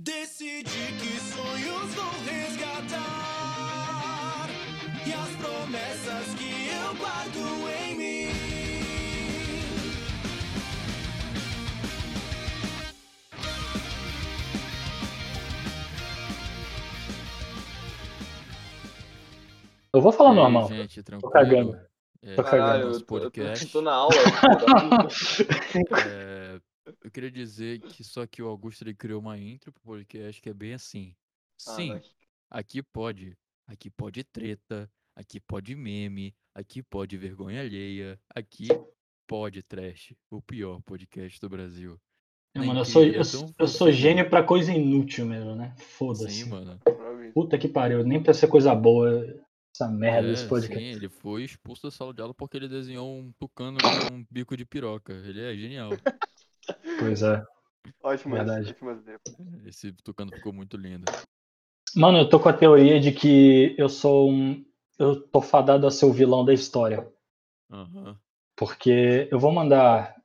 Decidi que sonhos vou resgatar e as promessas que eu guardo em mim. Eu vou falar normal. gente, tranquilo? cagando. É, Tô esse é o cagando. Caralho, eu tô, eu tô, tô na aula. É, eu queria dizer que só que o Augusto ele criou uma intro pro podcast que é bem assim. Ah, Sim, vai. aqui pode. Aqui pode treta, aqui pode meme, aqui pode vergonha alheia, aqui pode trash, o pior podcast do Brasil. É, mano, eu sou, eu, tão eu sou fofinho. gênio pra coisa inútil mesmo, né? Foda-se. Sim, mano. Puta que pariu, nem pra ser coisa boa essa merda É, desse sim, podcast. ele foi expulso da sala de aula porque ele desenhou um tucano com um bico de piroca. Ele é genial. Pois é. Ótimas, Verdade. ótimas. Esse tucano ficou muito lindo. Mano, eu tô com a teoria de que eu sou um. Eu tô fadado a ser o vilão da história. Aham. Porque eu vou mandar.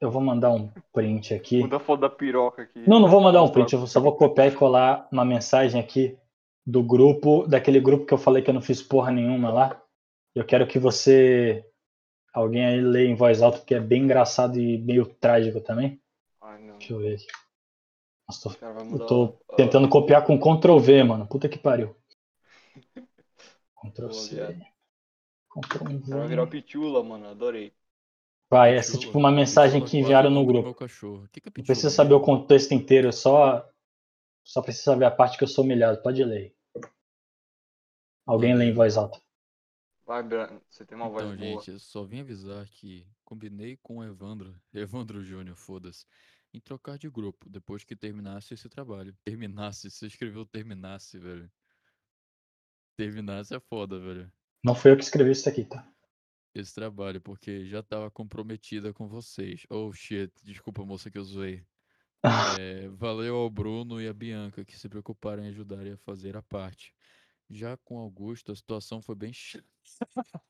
Eu vou mandar um print aqui. Muita foto da piroca aqui. Não, não vou mandar um print, eu só vou copiar e colar uma mensagem aqui do grupo, daquele grupo que eu falei que eu não fiz porra nenhuma lá. Eu quero que você. Alguém aí leia em voz alta, porque é bem engraçado e meio trágico também. Ai, não. Deixa eu ver aqui. Nossa, O cara tô, mudar eu tô o- tentando copiar com Ctrl V, mano. Puta que pariu. Ctrl C. Ctrl O cara vai virar o V. Pitula, mano. Adorei. Vai, essa é tipo uma mensagem que enviaram o no grupo. meu cachorro. O que que é Não precisa saber o mesmo? contexto inteiro, só só precisa saber a parte que eu sou humilhado. Pode ler. aí. Alguém lê em voz alta. Vai, Bran. Você tem uma voz Então, boa. gente, eu só vim avisar que combinei com o Evandro, Evandro Júnior, foda-se, em trocar de grupo depois que terminasse esse trabalho. Terminasse, você escreveu terminasse, velho. Terminasse é foda, velho. Não fui eu que escrevi isso aqui, tá? Esse trabalho, porque já tava comprometida com vocês. Oh shit, desculpa, moça, que eu zoei. É, valeu ao Bruno e à Bianca que se preocuparam em ajudarem a fazer a parte. Já com Augusto, a situação foi bem chata.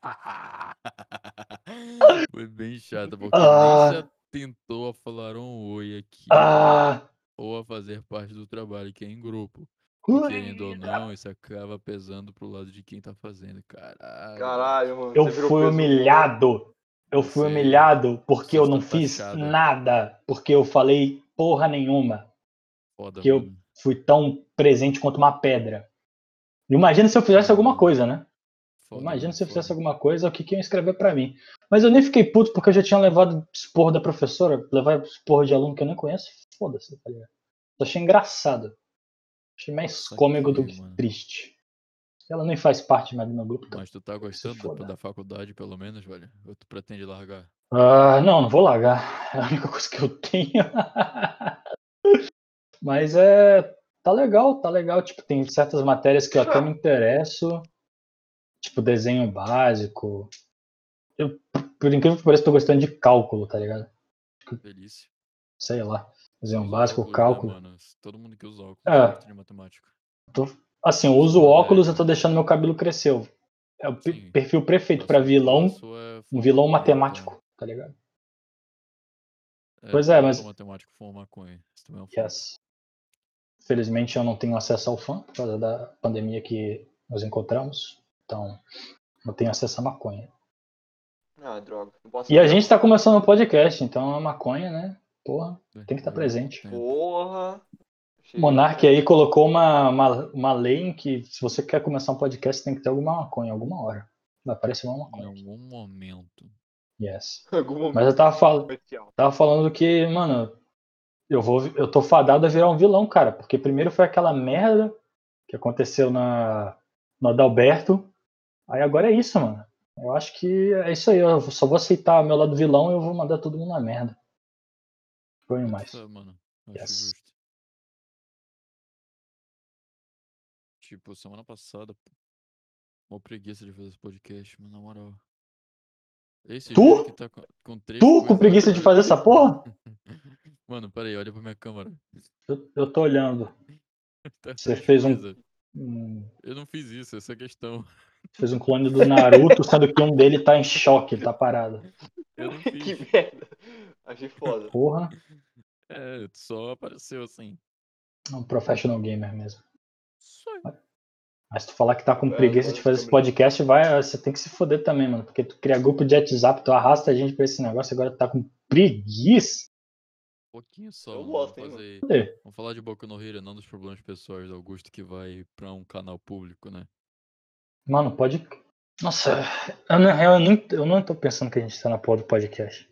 foi bem chata, porque Ah. atentou a falar um oi aqui Ah! ou a fazer parte do trabalho que é em grupo. E querendo ou não, isso acaba pesando pro lado de quem tá fazendo. Caralho. Caralho, mano. Eu você fui peso humilhado. Eu fui Você- humilhado porque você eu não está fiz taxada. nada. Porque eu falei porra nenhuma. Foda, que eu- mano. Fui tão presente quanto uma pedra. Imagina se eu fizesse alguma coisa, né? Imagina se eu fizesse alguma coisa, o que, que iam escrever pra mim. Mas eu nem fiquei puto porque eu já tinha levado esporro da professora, levar esporro de aluno que eu nem conheço. Foda-se, tá ligado? Eu achei engraçado. Achei mais Só cômico do que, mano. triste. Ela nem faz parte mais do meu grupo. Então. Mas tu tá gostando da, da faculdade, pelo menos, velho? Ou tu pretende largar? Ah, não, não vou largar. É a única coisa que eu tenho. Mas é. Tá legal, tá legal. Tipo, tem certas matérias que eu até me interesso. Tipo, desenho básico. Eu, por incrível que pareça, tô gostando de cálculo, tá ligado? Delícia. Sei lá. Desenho básico, né, cálculo. mano? Todo mundo que usa óculos É. gosta de matemática. Assim, eu uso Sua óculos, média. eu tô deixando meu cabelo crescer. É o Sim. perfil perfeito A pra sua- vilão, é um vilão matemático, tá ligado? então. Pois é, mas- matemático fuma maconha. Isso também é um. Yes. Felizmente eu não tenho acesso ao fã por causa da pandemia que nos encontramos. Então, não tenho acesso à maconha. Ah, droga. Não posso E a gente tá começando um podcast, então a maconha, né? Porra, tem que estar É, presente. Porra. O Monark aí colocou uma, uma, uma lei em que se você quer começar um podcast, tem que ter alguma maconha, alguma hora. Vai aparecer uma Em maconha. algum momento. Yes. Algum momento Mas eu tava, fal especial. tava falando que, mano, eu vou eu tô fadado a virar um vilão, cara. Porque primeiro foi aquela merda que aconteceu na, no Adalberto. Aí agora é isso, mano. Eu acho que é isso aí. Eu só vou aceitar meu lado vilão e eu vou mandar todo mundo na merda. Foi mais. Isso é, mano. Yes. justo. Tipo, semana passada. Mó preguiça de fazer esse podcast, mas na moral. Esse Tu? tá com, com Tu com preguiça de fazer essa porra? Mano, peraí, olha pra minha câmera. Eu, eu tô olhando. Tá Você fez um-. Hum, Eu não fiz isso, essa é a questão. fez um clone do Naruto, sendo que um dele tá em choque, ele tá parado. Eu não que merda. Achei foda. Porra. É, só apareceu assim. Um professional gamer mesmo. Aí. Mas se tu falar que tá com É, preguiça de fazer esse podcast, vai, você tem que se foder também, mano. Porque tu cria grupo de WhatsApp, tu arrasta a gente pra esse negócio, agora tu tá com preguiça. Um pouquinho só. Eu mano, gosto, vamos hein, fazer- Cadê? Vamos falar de Boku no Hero, não dos problemas pessoais do Augusto que vai pra um canal público, né? Mano, pode. Nossa, eu, na real, eu, nem, eu não tô pensando que a gente tá na porra do podcast.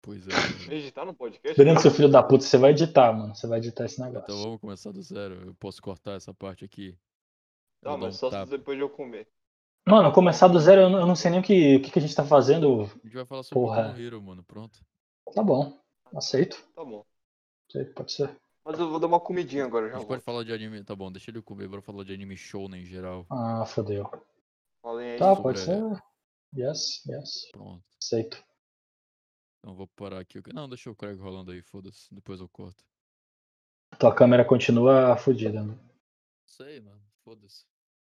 Pois é. velho. Editar no podcast? Esperando seu filho da puta, você vai editar, mano. Você vai editar esse negócio. Então vamos começar do zero. Eu posso cortar essa parte aqui. Não, mas um só tapa. depois de eu comer. Mano, começar do zero, eu não, eu não sei nem o que, o que, que a gente tá fazendo. A gente vai falar sobre Porra. No Hero, mano. Pronto. Tá bom. Aceito. Tá bom. Aceito, pode ser. Mas eu vou dar uma comidinha agora, A já gente pode falar de anime. Tá bom, deixa ele comer. Bora falar de anime show em geral. Ah, fodeu. Falem aí. Tá, sobre- pode ser. Yes, yes. Pronto. Aceito. Então eu vou parar aqui. Não, deixa o Craig rolando aí, foda-se. Depois eu corto. Tua câmera continua fodida, né? Sei, mano. Foda-se.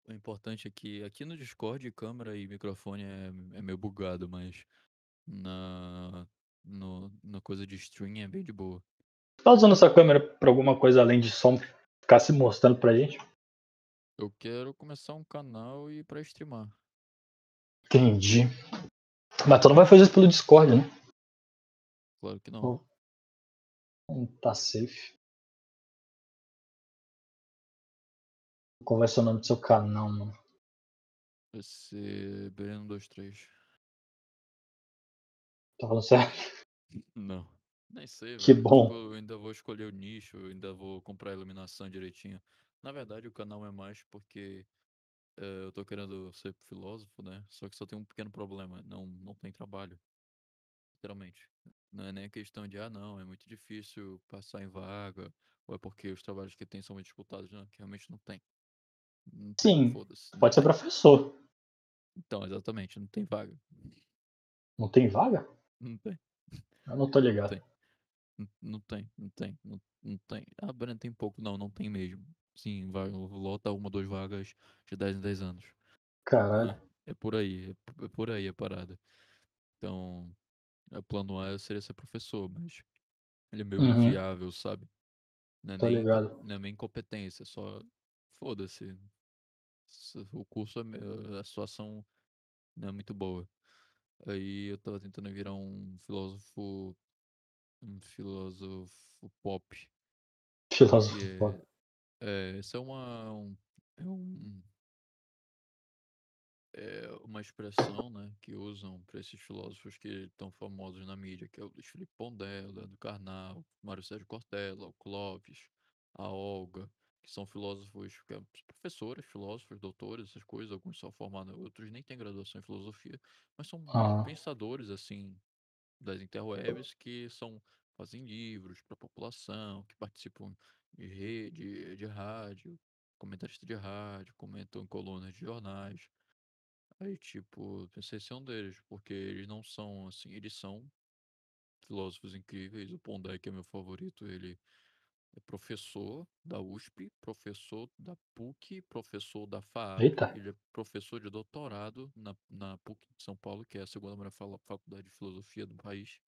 O importante é que aqui no Discord, câmera e microfone é, é meio bugado, mas na, no, na coisa de stream é bem de boa. Tá usando essa câmera pra alguma coisa além de som ficar se mostrando pra gente? Eu quero começar um canal e pra streamar. Entendi. Mas tu não vai fazer isso pelo Discord, né? Claro que não. Não tá safe. Qual vai ser o nome do seu canal, mano? Vai ser Breno23. Tá falando sério? Não. Nem sei, Que velho. bom. Tipo, eu ainda vou escolher o nicho, eu ainda vou comprar a iluminação direitinho. Na verdade, o canal é mais porque eh, eu tô querendo ser filósofo, né? Só que só tem um pequeno problema, não, não tem trabalho. Literalmente. Não é nem a questão de, ah, não, é muito difícil passar em vaga, ou é porque os trabalhos que tem são muito disputados, não, que realmente não tem. Sim, foda-se. não Pode ser tem. professor. Então, exatamente, não tem vaga. Não tem vaga? Não tem. Eu não tô ligado. Tem. Não, não tem, não tem, não, não tem. Ah, Breno, tem pouco. Não, não tem mesmo. Sim, vai, lota uma, duas vagas de 10 em 10 anos. Caralho. É, é por aí, é, p- é por aí a parada. Então, o plano A seria ser professor, mas ele é meio Uhum. inviável, sabe? Não é, Tô nem, ligado. não é nem incompetência, é só foda-se. S- O curso, é, me- a situação não é muito boa. Aí eu tava tentando virar um filósofo, um filósofo pop. Filósofo. Foda. é, é, isso é uma, um, é um, é uma expressão, né, que usam para esses filósofos que estão famosos na mídia, que é o Felipe Pondé, o Leandro Carnal, Mário Sérgio Cortella, o Clóvis, a Olga, que são filósofos, que é, professores, filósofos, doutores, essas coisas, alguns são formados, outros nem têm graduação em filosofia, mas são Ah. pensadores, assim, das interwebs que são fazem livros para a população, que participam de rede, de rádio, comentaristas de rádio, comentam em colunas de jornais. Aí, tipo, pensei ser um deles, porque eles não são assim, eles são filósofos incríveis. O Pondé, que é meu favorito, ele é professor da USP, professor da PUC, professor da FAAP, Eita. ele é professor de doutorado na, na PUC de São Paulo, que é a segunda maior faculdade de filosofia do país.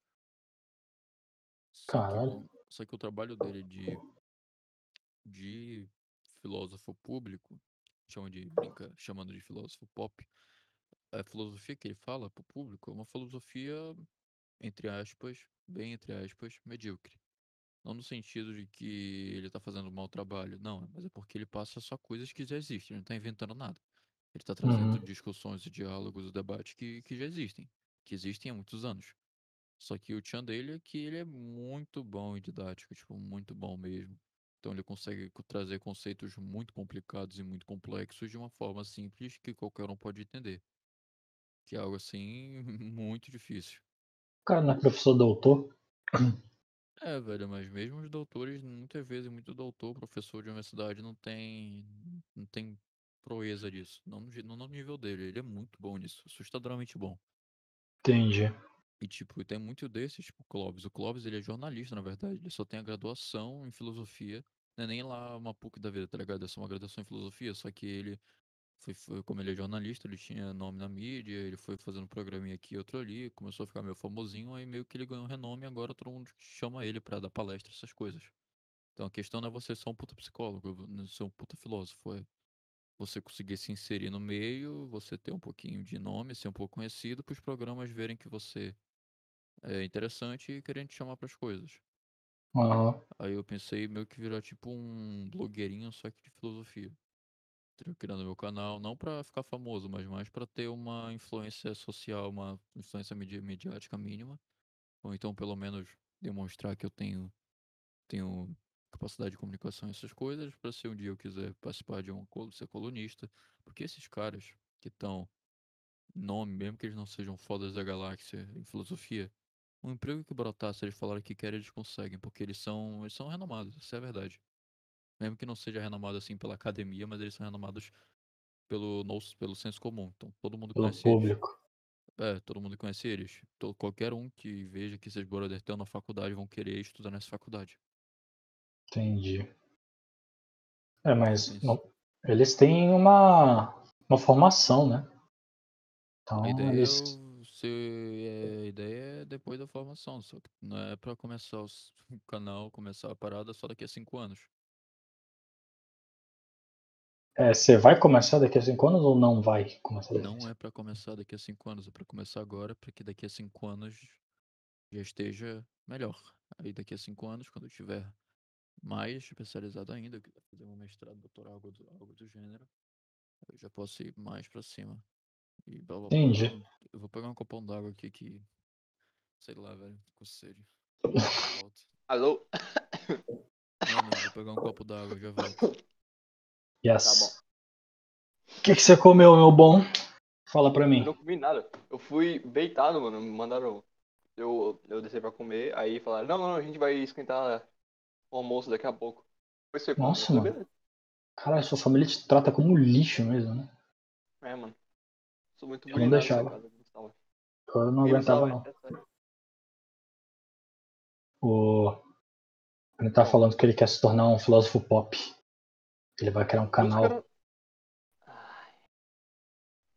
Só que, Caralho. o, só que o trabalho dele de, de filósofo público, chama de, brinca, chamando de filósofo pop, a filosofia que ele fala para o público é uma filosofia, entre aspas, bem entre aspas, medíocre. Não no sentido de que ele tá fazendo um mau trabalho, não, mas é porque ele passa só coisas que já existem, ele não tá inventando nada. Ele tá trazendo Uhum. discussões e diálogos e debates que, que já existem, que existem há muitos anos. Só que o tchan dele é que ele é muito bom em didática, tipo, muito bom mesmo. Então ele consegue co- trazer conceitos muito complicados e muito complexos de uma forma simples que qualquer um pode entender. Que é algo assim muito difícil. O cara não é professor doutor? É, velho, mas mesmo os doutores, muitas vezes, muito doutor, professor de universidade não tem, não tem proeza disso. Não no, não no nível dele. Ele é muito bom nisso, assustadoramente bom. Entendi. E, tipo, tem muito desses, tipo, o Clóvis. O Clóvis, ele é jornalista, na verdade. Ele só tem a graduação em filosofia. Não é nem lá uma PUC da vida, tá ligado? É só uma graduação em filosofia. Só que ele, foi, foi- como ele é jornalista, ele tinha nome na mídia. Ele foi fazendo um programinha aqui, outro ali. Começou a ficar meio famosinho. Aí meio que ele ganhou renome. E agora todo mundo chama ele pra dar palestra, essas coisas. Então a questão não é você ser um puta psicólogo, não ser um puta filósofo, é você conseguir se inserir no meio, você ter um pouquinho de nome, ser um pouco conhecido, para os programas verem que você é interessante e querem te chamar para as coisas. Aham. Aí eu pensei meio que virar tipo um blogueirinho, só que de filosofia. Entendeu? Criando meu canal, não pra ficar famoso, mas mais pra ter uma influência social, uma influência medi- mediática mínima. Ou então, pelo menos, demonstrar que eu tenho, tenho capacidade de comunicação essas coisas, pra se um dia eu quiser participar de um ser colunista. Porque esses caras que estão nome, mesmo que eles não sejam fodas da galáxia em filosofia, um emprego que brotar, se eles falarem que querem, eles conseguem, porque eles são, eles são renomados, isso é a verdade. Mesmo que não seja renomado assim pela academia, mas eles são renomados pelo, pelo senso comum. Então todo mundo Pelo conhece eles. público. É, todo mundo conhece eles. To- qualquer um que veja que esses brothers estão na faculdade vão querer estudar nessa faculdade. Entendi. É, mas Isso. não- eles têm uma, uma formação, né? Então, A ideia, é eles. o- se, é, a ideia é depois da formação, só que não é pra começar o canal, começar a parada só daqui a cinco anos. É, você vai começar daqui a cinco anos ou não vai começar daqui a Não cinco é pra começar daqui a cinco anos, é pra começar agora, pra que daqui a cinco anos já esteja melhor. Aí daqui a cinco anos, quando eu tiver mais especializado ainda, eu quiser fazer um mestrado, doutorado, algo do, algo do gênero, eu já posso ir mais pra cima. E blá blá blá. Entendi. Eu, vou pegar um copão d'água aqui que. Sei lá, velho, com sede. Já volto. Alô? Mano, eu vou pegar um copo d'água, já volto. Yes. Tá bom. O que, que você comeu, meu bom? Fala pra mim. Eu não comi nada. Eu fui beitado, mano. Me mandaram. Eu, eu desci pra comer, aí falaram, não, não, a gente vai esquentar o almoço daqui a pouco. Depois você. Nossa, mano. Caralho, sua família te trata como lixo mesmo, né? É, mano. Sou muito Eu não deixava. casa. não. Eu não aguentava, não. O... Ele tá falando que ele quer se tornar um filósofo pop. Ele vai criar um canal. cara-.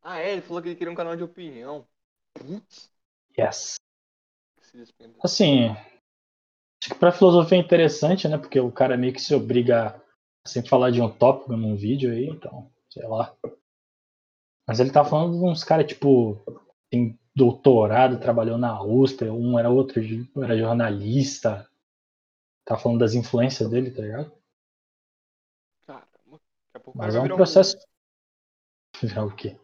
Ah, é, ele falou que ele queria um canal de opinião. Putz, Yes. Assim, acho que pra filosofia é interessante, né? Porque o cara meio que se obriga a sempre falar de um tópico num vídeo aí, então, sei lá. Mas ele tá falando de uns caras, tipo, tem doutorado, trabalhou na USP, um era outro, era jornalista. Tá falando das influências dele, tá ligado? Pouco Mas é um processo. Já o quê?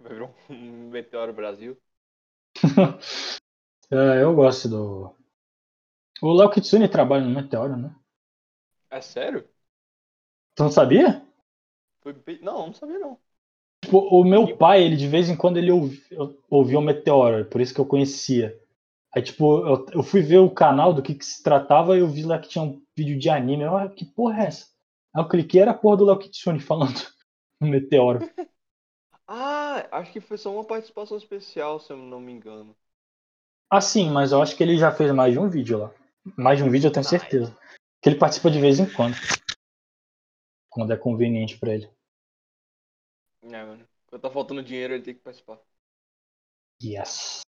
um. Vai virar um meteoro Brasil. É, eu gosto do. O Léo Kitsune trabalha no Meteoro, né? É sério? Tu não sabia? Foi. Não, não sabia não. Tipo, o meu pai, ele de vez em quando ele ouvia o Meteoro, por isso que eu conhecia. Aí, tipo, eu, eu fui ver o canal do que, que se tratava e eu vi lá que tinha um vídeo de anime. Eu, ah, que porra é essa? Aí eu cliquei, era a porra do Léo Kitsune falando no Meteoro. Ah, acho que foi só uma participação especial, se eu não me engano. Ah, sim, mas eu acho que ele já fez mais de um vídeo lá. Mais de um vídeo eu tenho Ah, certeza. Que ele participa de vez em quando. Quando é conveniente pra ele. É, mano. Quando tá faltando dinheiro, ele tem que participar. Yes.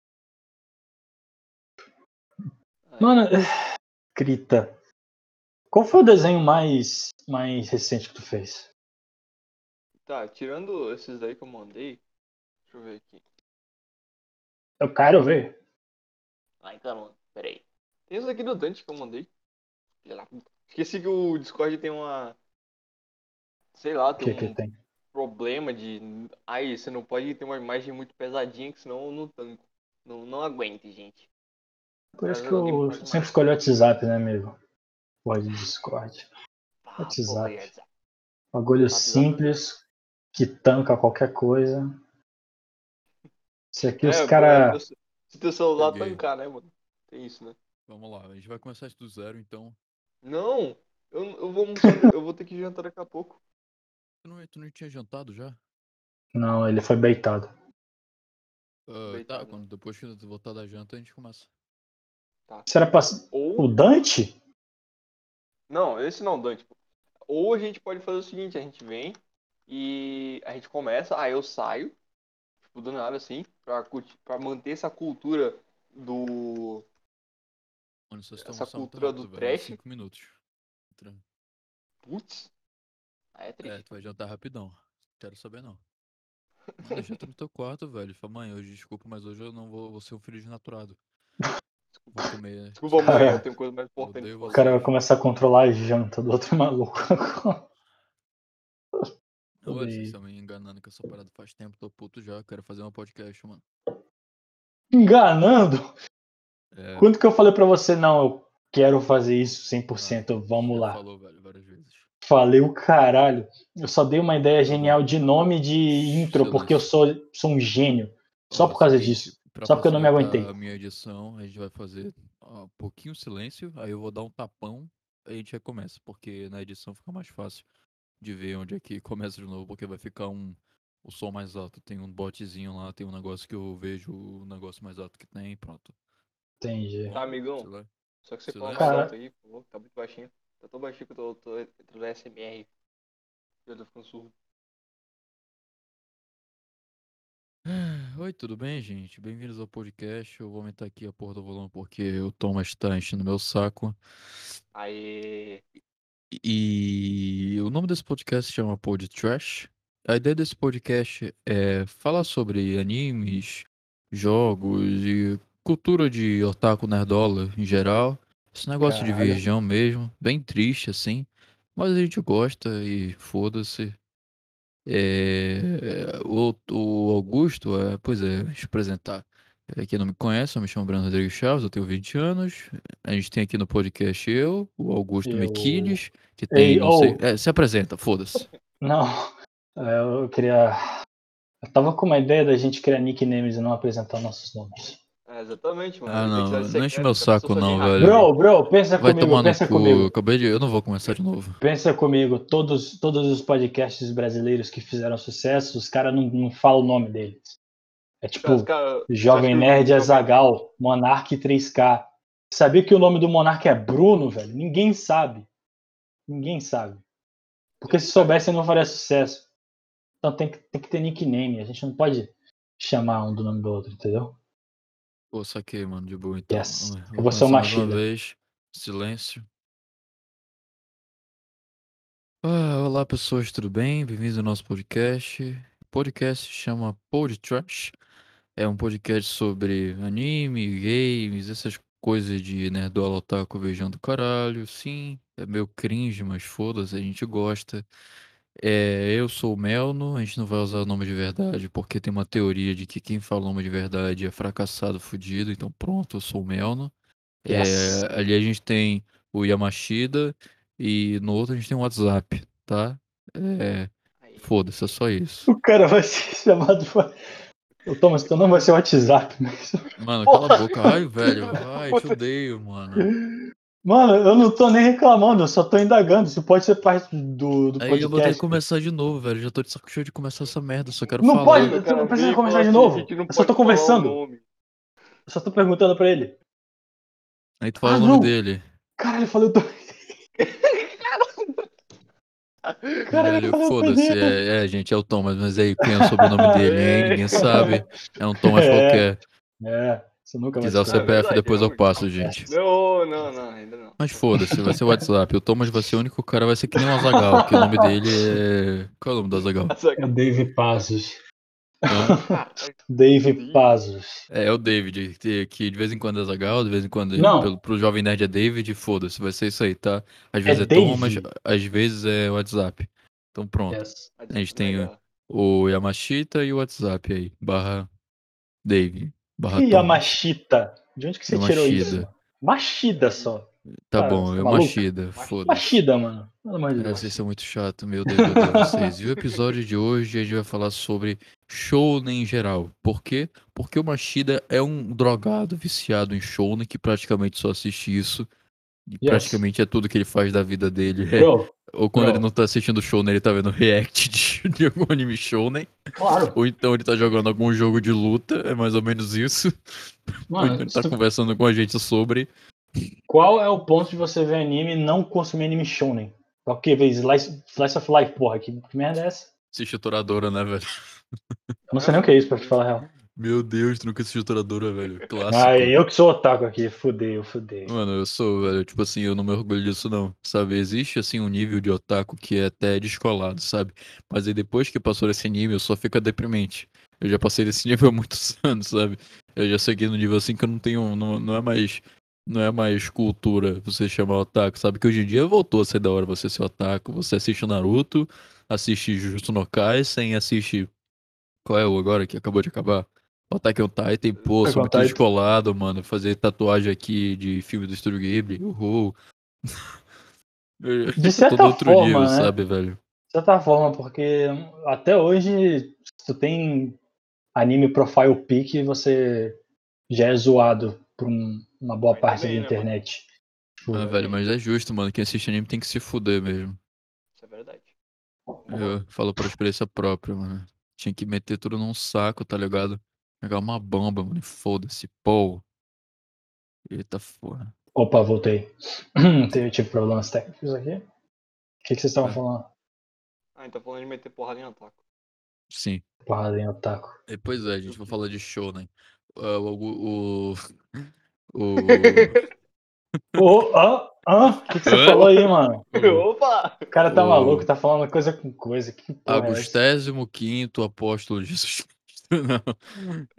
Mano, Crita. Qual foi o desenho mais, mais recente que tu fez? Tá, tirando esses daí que eu mandei. Deixa eu ver aqui. Eu quero ver. Ai, caramba, peraí. Tem esse aqui do Dante que eu mandei. Esqueci que o Discord tem uma. Sei lá, O tem que um que tem? problema de. Ai, você não pode ter uma imagem muito pesadinha, que senão eu não tanco. Não, não aguente, gente. Por isso Mas que eu pode sempre escolho o WhatsApp, né, amigo? Pode Discord. Ah, WhatsApp. Bagulho WhatsApp. simples, que tanca qualquer coisa. Isso aqui É, os caras. é, se- teu celular Peguei. tancar, né, mano? Tem isso, né? Vamos lá, a gente vai começar isso do zero, então. Não! Eu, eu vou eu vou ter que jantar daqui a pouco. Tu não, tu não tinha jantado já? Não, ele foi baitado. Ah, tá, Deitado, quando depois que voltar da janta a gente começa. Isso era pra... Ou. O Dante? Não, esse não, Dante. Ou a gente pode fazer o seguinte, a gente vem e a gente começa, aí eu saio, tipo, do nada assim, pra, pra manter essa cultura do. Mano, vocês Essa estão cultura do velho, é trash. Cinco minutos. Putz. Aí é É, triste. tu vai jantar rapidão. Quero saber não. Mano, janta no teu quarto, velho. Fala, mãe, hoje desculpa, mas hoje eu não vou, vou ser um filho desnaturado. Vou comer. Desculpa, mãe, eu tenho coisa mais importante O cara vai começar a controlar a janta do outro maluco. Velho, vocês estão me enganando com essa parada faz tempo, tô puto já. Quero fazer um podcast, mano. Enganando? É, Quando que eu falei pra você, não, eu quero fazer isso 100%, vamos já lá. falou, velho, várias vezes. Falei o caralho. Eu só dei uma ideia genial de nome de intro, porque eu sou, sou um gênio. Só por causa disso. Pra Só porque eu não me aguentei. A minha edição, a gente vai fazer um pouquinho silêncio, aí eu vou dar um tapão, aí a gente recomeça, porque na edição fica mais fácil de ver onde é que começa de novo, porque vai ficar um o som mais alto. Tem um botzinho lá, tem um negócio que eu vejo o negócio mais alto que tem, pronto. Entendi. Tá, amigão? Só que você Silêncio. fala mais Cara- alto aí, por favor. Tá muito baixinho. Tá tão baixinho que eu tô, tô entrando SMR. Eu tô ficando surdo. Oi, tudo bem, gente? Bem-vindos ao podcast. Eu vou aumentar aqui a porra do volume porque o Thomas tá enchendo meu saco. Aê. E o nome desse podcast chama Pod Trash. A ideia desse podcast é falar sobre animes, jogos e cultura de otaku nerdola em geral. Esse negócio de Caralho. virgão mesmo, bem triste assim. Mas a gente gosta e foda-se. É, o, o Augusto, é, pois é, deixa eu apresentar. É, quem não me conhece, eu me chamo Bruno Rodrigues Chaves, eu tenho 20 anos. A gente tem aqui no podcast eu, o Augusto Eu- Mequiles, que tem, Ei, não sei. É, se apresenta, foda-se. Não, é, eu queria. Eu tava com uma ideia da gente criar nicknames e não apresentar nossos nomes. É, exatamente, mano. Ah, não, não enche meu saco não, velho. Bro, bro, pensa Vai comigo, tomar no pensa cu. comigo. Acabei de. Eu não vou começar de novo. Pensa comigo, todos, todos os podcasts brasileiros que fizeram sucesso, os caras não, não falam o nome deles. É tipo, Cara, Jovem Nerd Azagal, Monark 3K. Sabia que o nome do Monark é Bruno, velho? Ninguém sabe. Ninguém sabe. Porque se soubesse, não faria sucesso. Então tem que, tem que ter nickname. A gente não pode chamar um do nome do outro, entendeu? Pô, saquei, mano, de boa então. Yes. Vamos Eu vou ser o começar mais uma Machida. vez. Silêncio. Ah, olá pessoas, tudo bem? Bem-vindos ao nosso podcast. O podcast se chama Pod Trash. É um podcast sobre anime, games, essas coisas de nerdola otaku beijão do caralho. Sim, é meio cringe, mas foda-se, a gente gosta. É, eu sou o Melno, a gente não vai usar o nome de verdade, porque tem uma teoria de que quem fala o nome de verdade é fracassado, fudido. Então pronto, eu sou o Melno. É, Yes. ali a gente tem o Yamashida e no outro a gente tem o WhatsApp, tá? É, foda-se, é só isso. O cara vai ser chamado. Ô, Thomas, teu nome vai ser WhatsApp. Mas... Mano, Porra! cala a boca. Ai, velho, ai, te odeio, mano. Mano, eu não tô nem reclamando, eu só tô indagando. Isso pode ser parte do, do Aí eu vou ter que podcast. começar de novo, velho. Já tô de saco cheio de começar essa merda, só quero Não falar. pode- O tu cara não precisa começar de assim, novo. "A gente não Eu só tô pode conversando." nome." Eu só tô perguntando pra ele. Aí tu fala Ah, o nome não. dele. Caralho, eu falei o nome. Caralho, Velho, eu falei o nome foda-se. É, é, gente, é o Thomas, mas aí quem é o sobrenome dele, hein? Ninguém sabe. É um Thomas É. qualquer. É, você nunca quiser o descobrir. CPF, CPF, depois eu passo, gente. Não, não, não, ainda não. Mas foda-se, vai ser o WhatsApp. O Thomas vai ser o único cara, vai ser que nem o Azagal, que o nome dele é. Qual é o nome do Azagal? É o Dave Pazos. Dave. Pazos. É, é o David, que, de vez em quando é Azagal, de vez em quando Não. pelo, pro Jovem Nerd é David, foda-se, vai ser isso aí, tá? Às É vezes é, Thomas, Dave. às vezes é WhatsApp. Então pronto. Yes. A gente tem Legal. O Yamashita e o WhatsApp aí, barra Dave, barra E a. Machita? De onde que você tirou isso? Machida só. Tá Cara, bom, você é tá maluco? Machida, foda-se. Machida, mano. Pelo amor de Cara, Deus. vocês são muito chato, meu Deus, eu odeio vocês. E o episódio de hoje a gente vai falar sobre shounen em geral. Por quê? Porque o Machida é um drogado viciado em shounen que praticamente só assiste isso. Yes. praticamente é tudo que ele faz da vida dele. É- Bro, Ou quando bro. ele não tá assistindo shounen, ele tá vendo react de, de algum anime shounen. claro. Ou então ele tá jogando algum jogo de luta, é mais ou menos isso. Ou então Mano, ele tá tu- conversando com a gente sobre. qual é o ponto de você ver anime e não consumir anime shonen? Pra que ver Slice, Slice of Life, porra? Que, que merda é essa? Assistir Toradora, né, velho? Eu não sei nem o que é isso, pra te falar a real. Meu Deus, tu nunca assistiu Toradora, velho. Clássico. Ah, eu que sou otaku aqui, fudeu, fudeu. Mano, eu sou, velho. Tipo assim, eu não me orgulho disso, não. Sabe? Existe, assim, um nível de otaku que é até descolado, sabe? Mas aí depois que passou desse nível, só fica deprimente. Eu já passei desse nível há muitos anos, sabe? Eu já segui no nível assim que eu não tenho. Não, não é mais. Não é mais cultura você chamar otaku, sabe? Que hoje em dia voltou a ser da hora você ser otaku. Você assiste o Naruto, assiste Jujutsu no Kaisen, assiste. Qual é o agora que acabou de acabar? O Attack on Titan, pô, sou muito descolado, mano. Fazer tatuagem aqui de filme do Estúdio Ghibli, uhul. De certa Todo outro forma, nível, né? sabe, velho? De certa forma, porque até hoje, se tu tem anime profile pic, você já é zoado por um- uma boa Ainda parte bem, da né, internet. Tipo, Ah, velho, mas é justo, mano. Quem assiste anime tem que se fuder mesmo. Isso é verdade. Eu falo por experiência própria, mano. Tinha que meter tudo num saco, tá ligado? Pegar uma bomba, mano. e Foda-se, pô. Eita porra. Opa, voltei. Tive, tive problemas técnicos aqui. O que, que vocês estavam É. falando? Ah, então falando de meter porrada em ataque. Sim. Porrada em otaku. E, pois é, a gente vai falar de show, né? Ah, o. O. O. o- hã? Hã? O que, que você Hã? falou aí, mano? Opa! O cara tá O- maluco, tá falando coisa com coisa. Que porra é? Agustésimo quinto apóstolo de Jesus Não.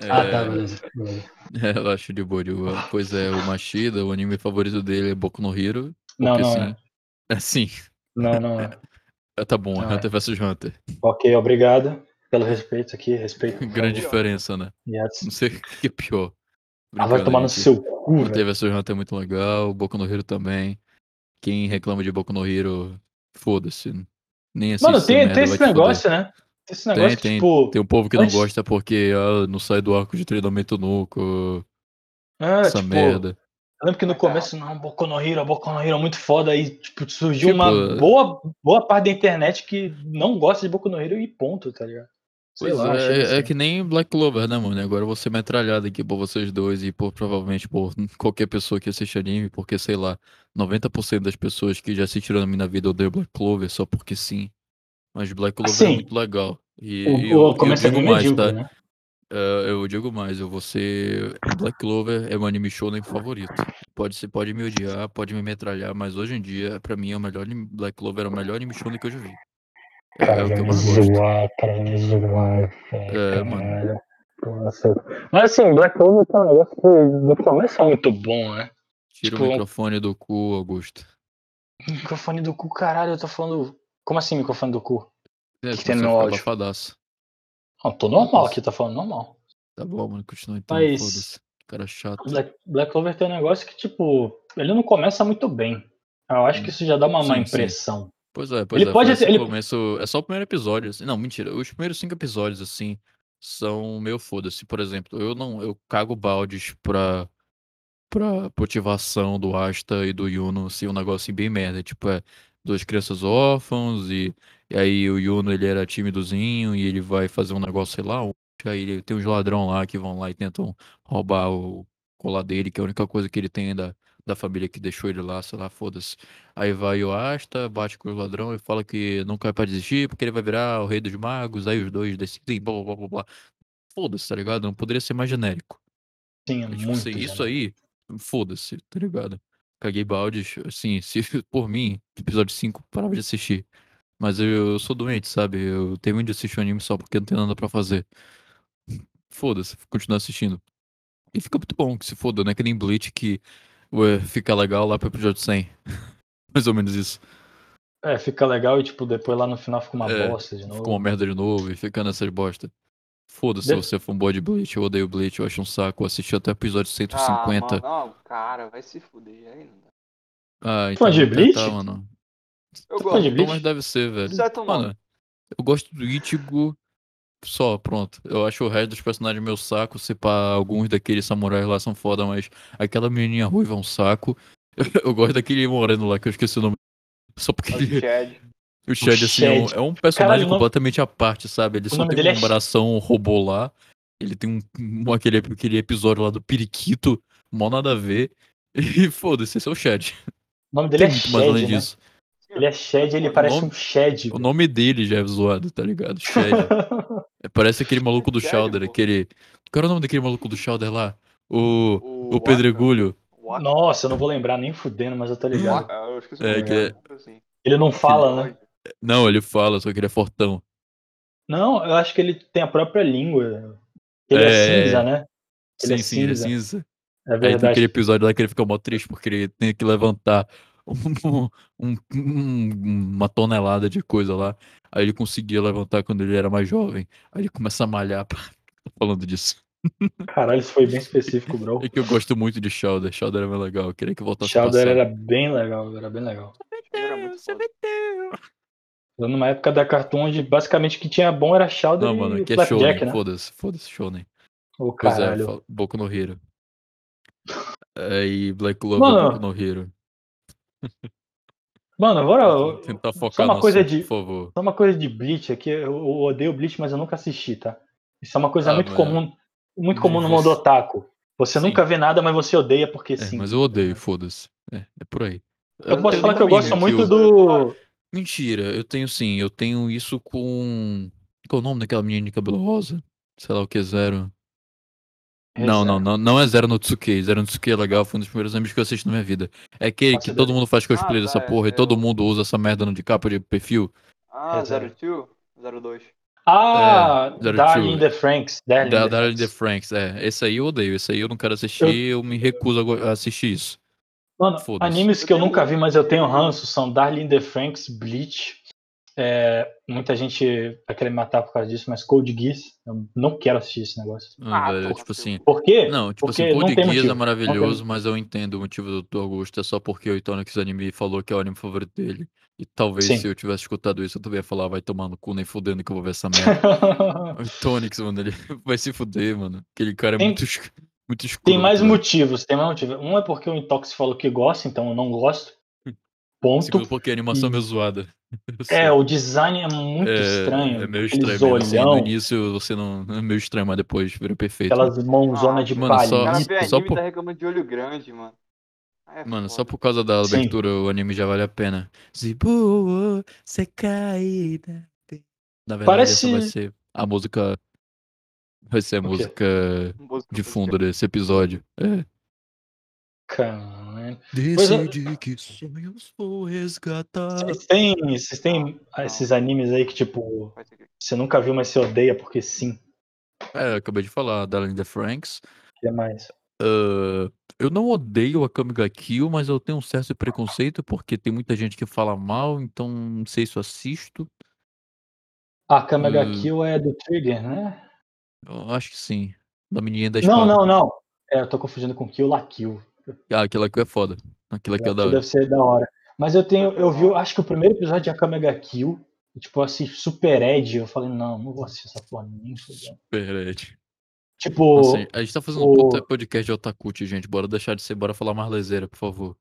Ah, É, tá, beleza. beleza. é, eu acho de boa, de boa. Pois é, o Machida, o anime favorito dele é Boku no Hero. Não, não sim. é. É sim. Não, não é. É, Tá bom, é Não é. Hunter vs Hunter. Ok, obrigado pelo respeito aqui. Respeito. Grande diferença, né? Yes. Não sei o que é pior. Ah, vai tomar no gente. seu cu, Hunter vs Hunter é muito legal, Boku no Hero também. Quem reclama de Boku no Hero, foda-se. Nem assiste Mano, tem, tem esse negócio, né? Tem esse negócio Tem, que, tem, tipo. tem um povo que não antes- gosta porque ah, não sai do arco de treinamento nunca, ah, essa tipo, merda. Eu lembro que no começo, não, Boku no Hero, Boku no Hero é muito foda. Aí, tipo, surgiu Tipo, uma é- boa, boa parte da internet que não gosta de Boku no Hero e ponto, tá ligado? Sei Pois lá, é, é, que nem Black Clover, né, mano? Agora eu vou ser metralhado aqui por vocês dois e por provavelmente por qualquer pessoa que assiste anime, porque sei lá, 90% das pessoas que já assistiram anime na vida odeiam Black Clover só porque sim. Mas Black Clover é Sim. muito legal. E, O, eu, eu começo digo é mais, medíocre, tá? né? É, eu digo mais, eu vou ser. Black Clover é meu anime shonen favorito. Pode, ser, pode me odiar, pode me metralhar, mas hoje em dia, pra mim, é o melhor Black Clover é o melhor anime shonen que eu já vi. É, é o que eu mais zoar, cara, me zoar, É, mano. Nossa. Mas assim, Black Clover tá um negócio que no começo é muito bom, né? Tira Tipo, o microfone do cu, Augusto. Microfone do cu, caralho, eu tô falando. Como assim, microfone do cu? É, que se tem no áudio? Não, tô normal aqui, tá falando normal. Tá bom, mano, continua então, Mas-. Cara chato. Black, Black Clover tem um negócio que, tipo, ele não começa muito bem. Eu acho que isso já dá uma má Sim, sim. impressão. Pois é, pois Ele é. pode ter- ele- começo. É só o primeiro episódio. assim. Não, mentira. Os primeiros cinco episódios, assim, são meio foda-se. Por exemplo, eu não. Eu cago baldes pra. pra motivação do Asta e do Yuno, assim, um negócio assim, bem merda. Tipo, é duas crianças órfãos e, e aí o Yuno, ele era timidozinho e ele vai fazer um negócio, sei lá, aí tem uns ladrão lá que vão lá e tentam roubar o colar dele, que é a única coisa que ele tem da, da família que deixou ele lá, sei lá, foda-se. Aí vai o Asta, bate com o ladrão e fala que não cai pra desistir, porque ele vai virar o rei dos magos, aí os dois decidem, blá blá blá blá. Foda-se, tá ligado? Não poderia ser mais genérico. Sim, é É, tipo muito. assim, isso aí, foda-se, tá ligado? Caguei baldes, assim, se por mim, episódio 5, parava de assistir. Mas eu, eu sou doente, sabe? Eu tenho de assistir anime só porque não tem nada pra fazer. Foda-se, continuar assistindo. E fica muito bom, que se foda, né? Que nem Bleach que ué, fica legal lá pro episódio 100. Mais ou menos isso. É, fica legal e, tipo, depois lá no final fica uma É, bosta de novo. Ficou uma merda de novo e fica nessas bosta. Foda-se se De- você for um boy de Bleach, eu odeio Bleach, eu acho um saco. Eu assisti até o episódio Ah, 150. mano, não, cara, vai se fuder. Aí não dá. Ah, então Fã de vamos tentar, Bleach? mano. Eu Tá gosto. de Então, Bleach? mas deve ser, velho. Certo, Mano, mano. eu gosto do Ichigo só, pronto. Eu acho o resto dos personagens meu saco. Se pá, alguns daqueles samurais lá são foda, mas aquela menininha ruiva é um saco. Eu gosto daquele moreno lá que eu esqueci o nome. Só porque O Chad. o Chad, assim, é um, é um personagem Caralho, completamente à parte, sabe? Ele o só tem uma é- numeração robô lá. Ele tem um, um- aquele, aquele episódio lá do Periquito, mó nada a ver. E foda-se, esse é o Chad. O nome dele Tem é muito mais além Shed, né? disso. Ele é Shed, ele O parece nome- um Shed. O nome dele já é zoado, tá ligado? Shed. É, Parece aquele maluco do Chowder, aquele. Qual era o nome daquele maluco do Chowder lá? O. O, O. Pedregulho. Nossa, eu não vou lembrar nem fudendo, mas eu tô ligado. Eu esqueci É, que é- assim. Ele não fala, né? Não, ele fala, só que ele é fortão. Não, eu acho que ele tem a própria língua. Ele é, É. cinza, né? Ele sim, é sim, ele é cinza. cinza. É Aí tem verdade. aquele episódio lá que ele fica mó triste porque ele tem que levantar um- um- um- uma tonelada de coisa lá. Aí ele conseguia levantar quando ele era mais jovem. Aí ele começa a malhar. Tô falando disso. Caralho, isso foi bem específico, bro. É que eu gosto muito de Shouder. Shouder era mais legal. Eu queria que voltasse passado. era bem legal, era bem legal. Era muito foda. Eu, Numa época da Cartoon onde basicamente o que tinha bom era Chowder Não, mano, e aqui é. Flapjack, né? Foda-se, foda-se, Shonen. Ô, Pois é, caralho. Boku no Hero. Aí Black Clover Mano, Boku no Hero. Mano, agora, Tentar só focar uma no coisa assunto, de- por favor. só uma coisa de Bleach aqui, eu, eu odeio Bleach, mas eu nunca assisti, tá? Isso é uma coisa Ah, muito mas- comum, muito comum no mundo otaku. Você Sim. nunca vê nada, mas você odeia porque É, sim. mas eu odeio, foda-se. É, é por aí. Eu posso tenho falar que eu uma gosto muito eu- do. Mentira, eu tenho sim, eu tenho isso com. Qual é o nome daquela menina de cabelo rosa? Sei lá o que, Zero. Não, não, Rezero. não, não é Zero no Tsuki. Zero no Tsuki é legal, foi um dos primeiros animes que eu assisti na minha vida. É aquele Faço que todo mundo faz cosplay Ah, dessa tá, é- porra e é todo o- mundo usa essa merda no de capa de perfil. Ah, É, zero. 02? 02. Ah, É, Zero Darling Two. the Franks. Darling Da the Darling the Franks. Franks, é. Esse aí eu odeio, esse aí eu não quero assistir, eu, me recuso a assistir isso. Mano, Foda-se. animes que eu nunca vi, mas eu tenho ranço são Darling the Franks, Bleach. É, muita gente vai querer me matar por causa disso, mas Code Geass, eu não quero assistir esse negócio. Ah, Ah, velho, tipo assim. Por quê? Não, tipo Porque assim, tem Geass é maravilhoso, mas eu entendo o motivo do Dr. Augusto, é só porque o Itonix Anime falou que é o anime favorito dele. E talvez Sim. se eu tivesse escutado isso, eu também ia falar, vai tomar no cu, nem fudendo que eu vou ver essa merda. o Tonix, mano, ele vai se fuder, mano. Aquele cara é Tem- muito, es- muito escuro. Tem mais motivos, tem mais motivos. Um é porque o Intox falou que gosta, então eu não gosto. Ponto. Segundo porque a animação é meio zoada. Eu sei. É, o design é muito É, estranho. É meio estranho assim, no início você não... É meio estranho, mas depois vira perfeito. aquelas mãozonas Ah, de mano, só- O cara só por- e tá reclamando de olho grande, mano. Aí é Mano, só foda. por causa da Sim. abertura o anime já vale a pena. Zibuo, Sekaida. Na verdade, Parece- essa vai ser a música. Vai ser a O quê? música Música de fundo desse episódio. É. Caralho. é. Decidi que sonhos vou resgatar. Vocês têm, vocês têm esses animes aí que, tipo, você nunca viu, mas você odeia porque sim. É, eu acabei de falar, Darling the Franks. O que é mais? Ah, eu não odeio a Kamiga Kill, mas eu tenho um certo preconceito porque tem muita gente que fala mal, então não sei se eu assisto. A Kamega Hum. Kill é do Trigger, né? Eu acho que sim. Da menininha da espada. Não, não, não. É, eu tô confundindo com Kill La Kill. Ah, aquilo aqui é foda. Aquilo aqui é da Kill hora. deve ser da hora. Mas eu tenho, eu vi, acho que o primeiro episódio de Akamega Kill, e, tipo, assim, Super Ed, eu falei, não, não vou assistir essa porra nem fudendo. Perete. Tipo, Nossa, a gente tá fazendo um o- puta podcast de otakuti, gente. Bora deixar de ser, bora falar mais lezeira, por favor.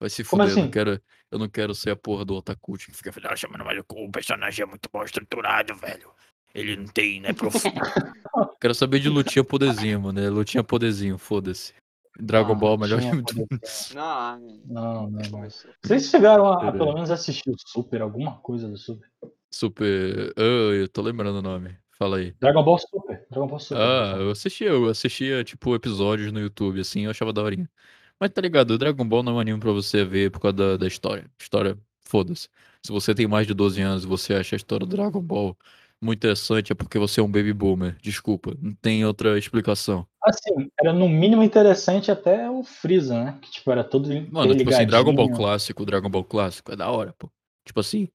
Vai se fuder, eu, não assim? quero, eu não quero ser a porra do otakuti que fica falando, "Ah, chamando mais o personagem é muito mal estruturado, velho. Ele não tem, né, profundo. quero saber de lutinha poderzinho, mano. É lutinha poderzinho, foda-se. Dragon Ah, Ball, melhor tinha anime do mundo. poder. Não, não, não. Vocês chegaram a, a pelo menos assistir o Super, alguma coisa do Super? Super. Ah, eu tô lembrando o nome. Fala aí. Dragon Ball Super. Dragon Ball Super. Ah, eu assistia, eu assistia, tipo, episódios no YouTube, assim, eu achava daorinha. Mas tá ligado, o Dragon Ball não é um anime pra você ver por causa da, da história. História, foda-se. Se você tem mais de 12 anos e você acha a história do Dragon Ball muito interessante, é porque você é um baby boomer. Desculpa, não tem outra explicação. Assim, era no mínimo interessante até o Freeza, né? Que tipo, era todo Mano, tipo assim, Dragon Ball clássico, Dragon Ball clássico, é da hora, pô. Tipo assim,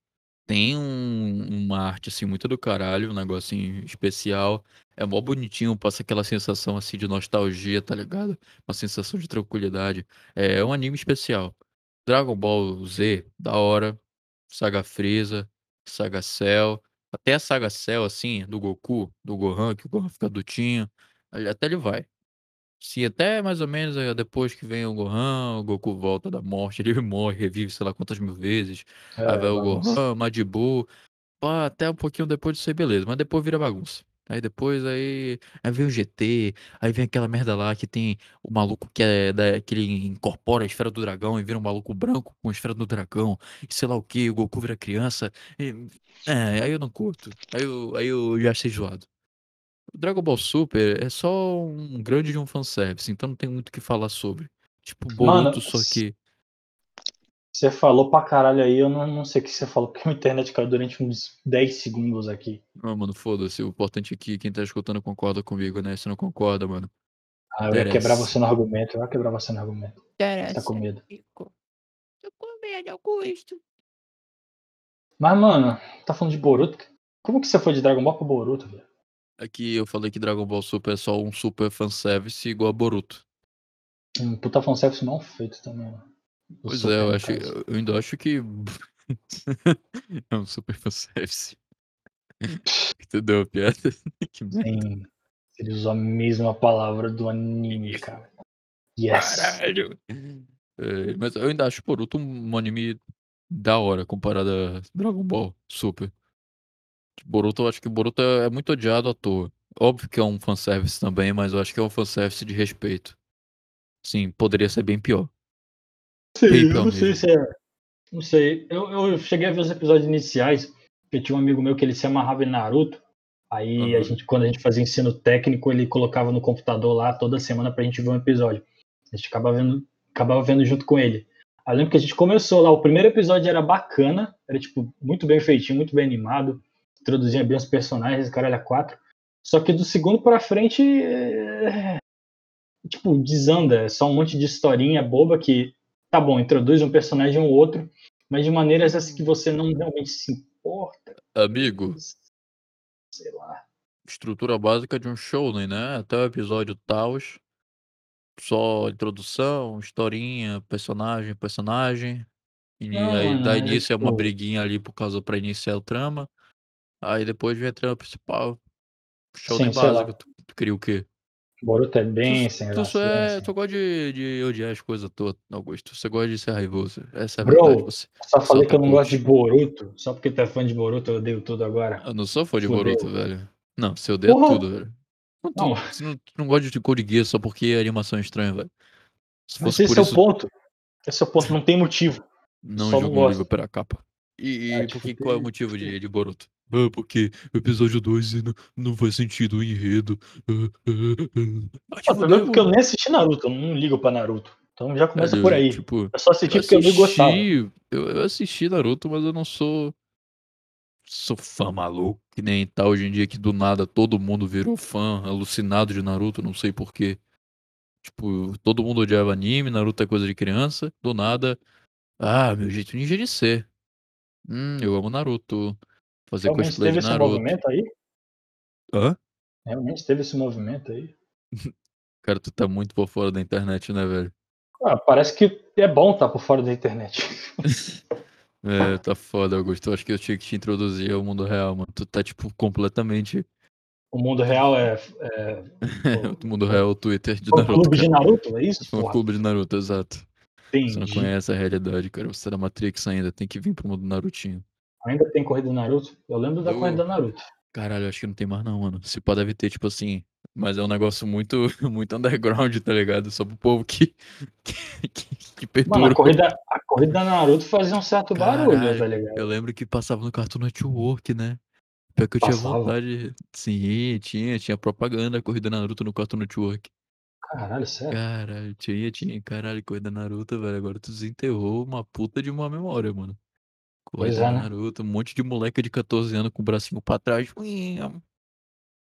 tem um- uma arte, assim, muito do caralho, um negocinho especial. É mó bonitinho, passa aquela sensação, assim, de nostalgia, tá ligado? Uma sensação de tranquilidade. É um anime especial. Dragon Ball Z, da hora. Saga Freeza, Saga Cell. Até a Saga Cell, assim, do Goku, do Gohan, que o Gohan fica dutinho. ali- Até ele vai. Sim, até mais ou menos eh, depois que vem o Gohan, o Goku volta da morte, ele morre, revive sei lá quantas mil vezes. É, Aí vai o bagunça. Gohan, Majin Buu. Pá, até um pouquinho depois disso aí, beleza. Mas depois vira bagunça. Aí depois aí, aí vem o GT, aí vem aquela merda lá que tem o maluco que é da, que ele incorpora a esfera do dragão e vira um maluco branco com a esfera do dragão, e sei lá o que, o Goku vira criança. e- é, aí eu não curto. Aí eu, aí eu já achei zoado. O Dragon Ball Super é só um grande de um fanservice, então não tem muito o que falar sobre. Tipo Mano, Boruto, só que. Você falou pra caralho aí, eu não, não sei o que você falou, porque a internet caiu durante uns 10 segundos aqui. Ah, mano, foda-se. O importante aqui, quem tá escutando concorda comigo, né? Se não concorda, mano. Ah, eu ia Interessa. quebrar você no argumento, eu ia quebrar você no argumento. Você tá com medo. Tô com medo, Augusto. Mas, mano, tá falando de Boruto? Como que você foi de Dragon Ball pra Boruto, velho? Aqui eu falei que Dragon Ball Super é só um super fanservice igual a Boruto. Um puta fanservice mal feito também, mano. Pois é, eu, acho, eu ainda acho que. é um super fanservice. Entendeu a piada? Que. Sim, ele usou a mesma palavra do anime, cara. Yes. Caralho! É, mas eu ainda acho Boruto um anime da hora comparado a Dragon Ball Super. Boruto, eu acho que Boruto é é muito odiado à toa. Óbvio que é um fanservice também, mas eu acho que é um fanservice de respeito. Sim, poderia ser bem pior. Sei, eu não sei se é. Não sei. Eu, eu cheguei a ver os episódios iniciais, porque tinha um amigo meu que ele se amarrava em Naruto. Aí a Aham. gente, quando a gente fazia ensino técnico, ele colocava no computador lá toda semana pra gente ver um episódio. A gente acabava vendo, acabava vendo junto com ele. Aí eu lembro que a gente começou lá, o primeiro episódio era bacana, era tipo muito bem feitinho, muito bem animado, introduzia bem os personagens, caralho, a quatro. Só que do segundo pra frente, é, tipo, desanda, é só um monte de historinha boba que, tá bom, introduz um personagem ou outro, mas de maneiras assim que você não realmente se importa. Amigo, Sei lá. estrutura básica de um shounen, né? Até o episódio Taos. Só introdução, historinha, personagem, personagem. E Não, aí mano, dá é início a uma briguinha ali por causa pra iniciar a trama. Aí depois vem a trama principal. Shounen Sim, básico. Tu, tu queria o quê? Boruto é bem Tu, sem tu graça. só é. sem. Tu gosta de, de odiar as coisas todas, Augusto. Você gosta de ser raivoso. Essa é a verdade. Bro, Você, só falei que eu não otaku. gosto de Boruto, só porque tu é fã de Boruto eu odeio tudo agora. Eu não sou fã de Fudeu. Boruto, velho. Não, você odeia Porra! tudo, velho. Não, tu, Não. Você, não, não gosta de Code Geass só porque a animação é estranha, velho. Se Mas fosse esse por é isso, o ponto. Esse é o ponto, não tem motivo. não só jogo não um livro pela capa. E, Ah, e te por que, qual é o motivo de, de Boruto? Ah, porque o episódio 2 não, não faz sentido o enredo. Ah, ah, ah. Ah, fuder, primeiro porque eu nem assisti Naruto, eu não ligo pra Naruto. Então já começa por aí. Tipo, Eu só assisti eu porque eu não gostava. assisti, eu, eu assisti Naruto, mas eu não sou sou fã maluco, que nem tá hoje em dia que do nada todo mundo virou fã, alucinado de Naruto, não sei porquê. Tipo, todo mundo odiava anime, Naruto é coisa de criança, do nada, ah, meu jeito ninja de ser. Hum, eu amo Naruto. Fazer Realmente cosplay teve de esse Naruto. movimento aí? Hã? Realmente teve esse movimento aí. Cara, tu tá muito por fora da internet, né, velho? Ah, parece que é bom estar por fora da internet. É, tá foda, Augusto. Eu acho que eu tinha que te introduzir ao mundo real, mano. Tu tá, tipo, completamente. O mundo real é, é o mundo real, o Twitter de o Naruto. clube de cara. Naruto, é isso? Porra, clube de Naruto, exato. Você não entendi. conhece a realidade, cara. Você é da Matrix ainda, tem que vir pro mundo Narutinho. Ainda tem corrida Naruto? Eu lembro da Do- corrida Naruto. Caralho, acho que não tem mais não, mano. Se pá, deve ter, tipo assim. Mas é um negócio muito, muito underground, tá ligado? Só pro povo que. que, que, que Mano, a perdura. corrida, a corrida Naruto fazia um certo barulho, Caralho, tá ligado? Eu lembro que passava no Cartoon Network, né? Pior que eu tinha Passava? vontade. Sim, tinha, tinha propaganda, a corrida Naruto no Cartoon Network. Caralho, sério. Caralho, tinha, tinha, caralho, corrida Naruto, velho. Agora tu desenterrou uma puta de uma memória, mano. Pois Corrida é, né? Naruto, um monte de moleque de 14 anos com o bracinho pra trás.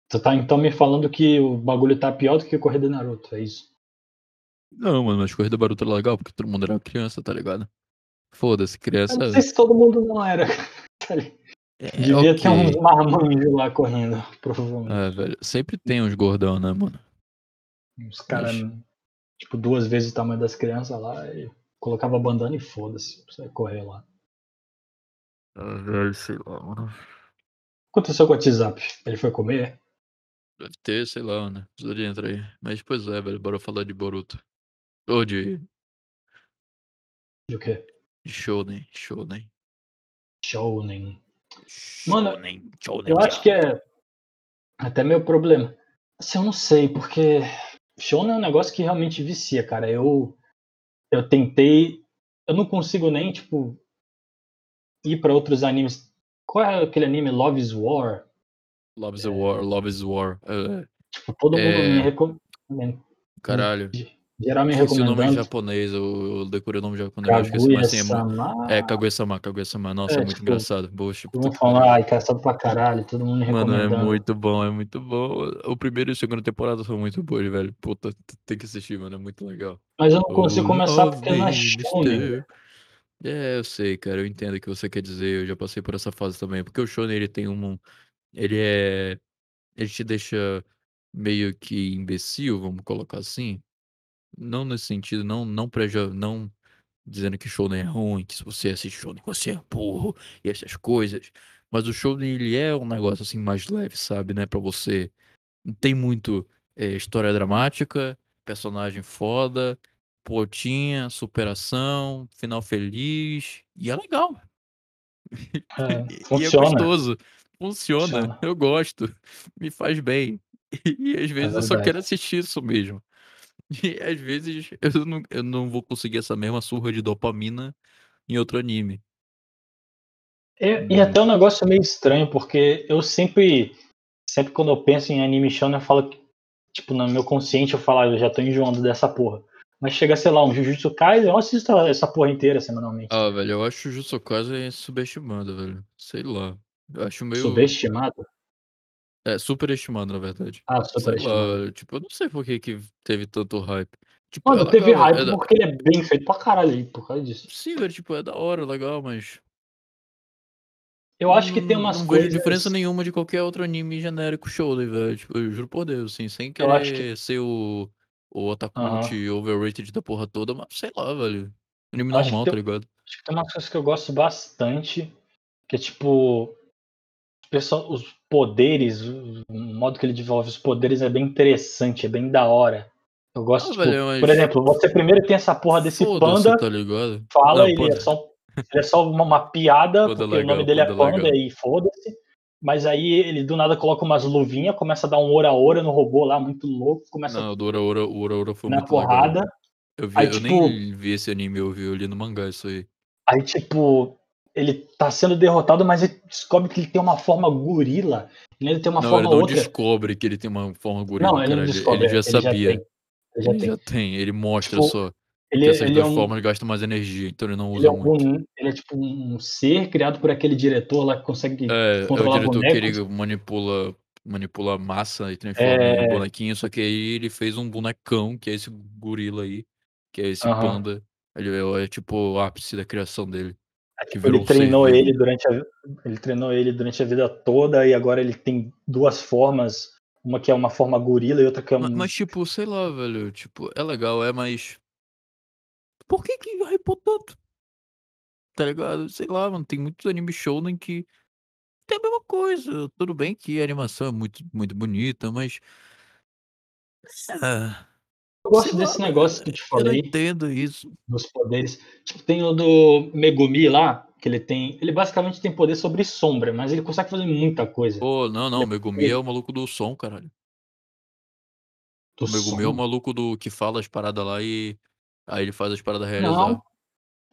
Tu tá então me falando que o bagulho tá pior do que a corrida Naruto, é isso? Não, mano, mas corrida Naruto era legal porque todo mundo era criança, tá ligado? Foda-se, Eu criança. não sei se todo mundo não era. tá ligado? É, Devia ok. ter uns marmanjos lá correndo, provavelmente. Ah, velho, sempre tem uns gordão, né, mano? Uns caras, tipo, duas vezes o tamanho das crianças lá e colocava a bandana e foda-se, pra você correr lá. Ah, velho, sei lá, mano. O que aconteceu com o WhatsApp? Ele foi comer? Deve ter, sei lá, né? Precisa de entrar aí. Mas, pois é, velho, bora falar de Boruto. Ou de, De o quê? de Shonen, Shonen. Shounen. Mano, Shonen, Shonen Eu acho que é. Até meu problema. Assim, eu não sei, porque shonen é um negócio que realmente vicia, cara. Eu, eu tentei. Eu não consigo nem, tipo, ir pra outros animes. Qual é aquele anime Love is War? Love is a War, Love is War. É, Tipo, todo mundo É. me recomenda. caralho. Geral me Esqueci o nome japonês, eu, eu decorei o nome japonês, eu esqueci, mas sim, é, é Kaguya-sama, Kaguya-sama. Nossa, é, É, muito tipo, engraçado. Poxa, Todo puta mundo falando, ai, engraçado pra caralho, todo mundo me Mano, é muito bom, é muito bom. O primeiro e a segunda temporada são muito boas, velho. Puta, tem que assistir, mano, é muito legal. Mas eu não consigo Oh, começar love porque não é shonen. mister. É, eu sei, cara, eu entendo o que você quer dizer, eu já passei por essa fase também, porque o shonen ele tem um, ele é, ele te deixa meio que imbecil, vamos colocar assim, não nesse sentido, não, não preja, não dizendo que shonen é ruim, que se você assiste shonen você é burro e essas coisas, mas o shonen ele é um negócio assim mais leve, sabe, né, pra você, não tem muito é, história dramática, personagem foda, plotinha, superação, final feliz, e é legal. É, E- E é funciona. gostoso. Funciona. Funciona. Eu gosto. Me faz bem. E, às vezes eu só quero assistir isso mesmo. E às vezes eu não, eu não vou conseguir essa mesma surra de dopamina em outro anime. E, e até um negócio meio estranho, porque eu sempre, sempre quando eu penso em anime shonen, eu falo que, tipo, no meu consciente eu falo, ah, eu já tô enjoando dessa porra. Mas chega, sei lá, um Jujutsu Kaisen, eu assisto essa porra inteira semanalmente. Ah, velho, eu acho o Jujutsu Kaisen subestimado, velho. Sei lá. Eu acho meio. Subestimado? É, superestimado, na verdade. Ah, superestimado. lá, tipo, eu não sei por que, que teve tanto hype. Tipo, Mano, é teve legal, hype é da- porque ele é bem feito pra caralho aí, por causa disso. Sim, velho, tipo, é da hora, legal, mas. Eu acho que tem Não- umas não coisas. vejo diferença nenhuma de qualquer outro anime genérico shonen, velho. Tipo, eu juro por Deus, assim, sem Eu acho querer ser o, o otaku Aham. overrated da porra toda, mas sei lá, velho. Anime acho que normal, tem- tá ligado? Acho que tem umas coisas que eu gosto bastante, que é tipo. o pessoal- Os poderes, o o modo que ele desenvolve os poderes é bem interessante, é bem da hora. Eu gosto, Ah, tipo, velho, mas- por exemplo, você primeiro tem essa porra desse Foda-se, panda, tá ligado? fala, Não, ele, panda- é só, ele é só uma, uma piada, Panda porque o legal, nome dele é panda panda legal. e foda-se. Mas aí ele do nada coloca umas luvinhas, começa a dar um ora ora no robô lá, muito louco, começa Não, o do Ora Ora, o Ora Ora foi na muito porrada. legal. Eu, vi, Aí, eu tipo- nem vi esse anime, eu vi, eu li no mangá isso aí. Aí, tipo, ele tá sendo derrotado, mas ele descobre que ele tem uma forma gorila. Ele tem uma não, ele forma não outra. descobre que ele tem uma forma gorila, Não, ele cara. não Ele, descobre. ele já ele sabia. tem. Ele já Ele tem. já tem, ele mostra Tipo, só. Ele, essas ele é duas um, formas gastam mais energia, então ele não ele é, usa muito. um, ele é tipo um ser criado por aquele diretor lá que consegue É, é o controlar diretor que ele manipula, manipula massa e transforma em É. bonequinho, só que aí ele fez um bonecão, que é esse gorila aí, que é esse Aham. panda. Ele é, é tipo o ápice da criação dele. Que Tipo, ele um ser treinou vivo. ele durante a ele treinou ele durante a vida toda e agora ele tem duas formas, uma que é uma forma gorila e outra que é Ma- um Mas, tipo, sei lá, velho, tipo, é legal, é, mas. Por que que hypou tanto? Tá ligado? Sei lá, mano, tem muitos anime shounen que tem a mesma coisa. Tudo bem que a animação é muito, muito bonita, mas. Ah, Eu gosto lá, desse negócio que eu te Eu falei entendo isso. dos poderes. Tipo, tem o do Megumi lá, que ele tem, ele basicamente tem poder sobre sombra, mas ele consegue fazer muita coisa. Pô, não, não, o Depois- Megumi é o maluco do som, caralho. Do O Megumi é o som. maluco do que fala as paradas lá e. Aí ele faz as paradas realizar. Não.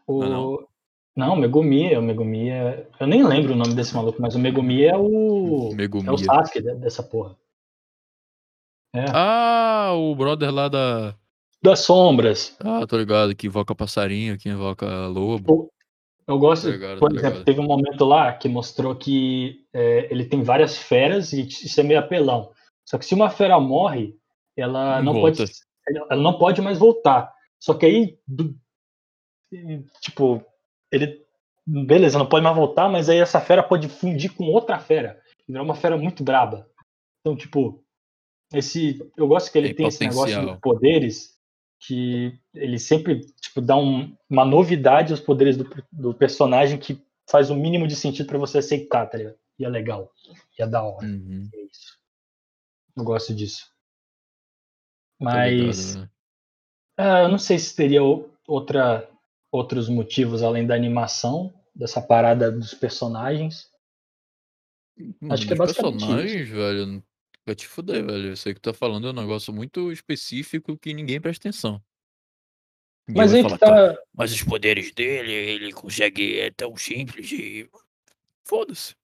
O... Ah, não? Não, o Megumi, o Megumi é. Eu nem lembro o nome desse maluco, mas o Megumi é o. Megumi. É o Sasuke de- dessa porra. É. Ah, o brother lá da. Das sombras. Ah, tô ligado, que invoca passarinho, que invoca lobo. Eu gosto, ligado, por exemplo, ligado. teve um momento lá que mostrou que é, ele tem várias feras e isso é meio apelão. Só que se uma fera morre, ela não pode, ela não pode mais voltar. Só que aí, do- tipo, ele, beleza, não pode mais voltar, mas aí essa fera pode fundir com outra fera, e virar uma fera muito braba. Então, tipo, esse, eu gosto que ele Tem tem esse negócio dos poderes que ele sempre tipo, dá um- uma novidade aos poderes do, do personagem que faz o mínimo de sentido pra você aceitar, tá ligado? E é legal. E é da hora. Uhum, É isso. Eu gosto disso. tô ligado, Mas né? Ah, eu não sei se teria outra, outros motivos além da animação, dessa parada dos personagens. Mano, Acho que é basicamente personagens, velho. Vai te fuder, velho. Isso aí que tu tá falando é um negócio muito específico que ninguém presta atenção. Ninguém Mas aí falar, que "Cara, tá. mas os poderes dele, ele consegue, é tão simples e. Foda-se.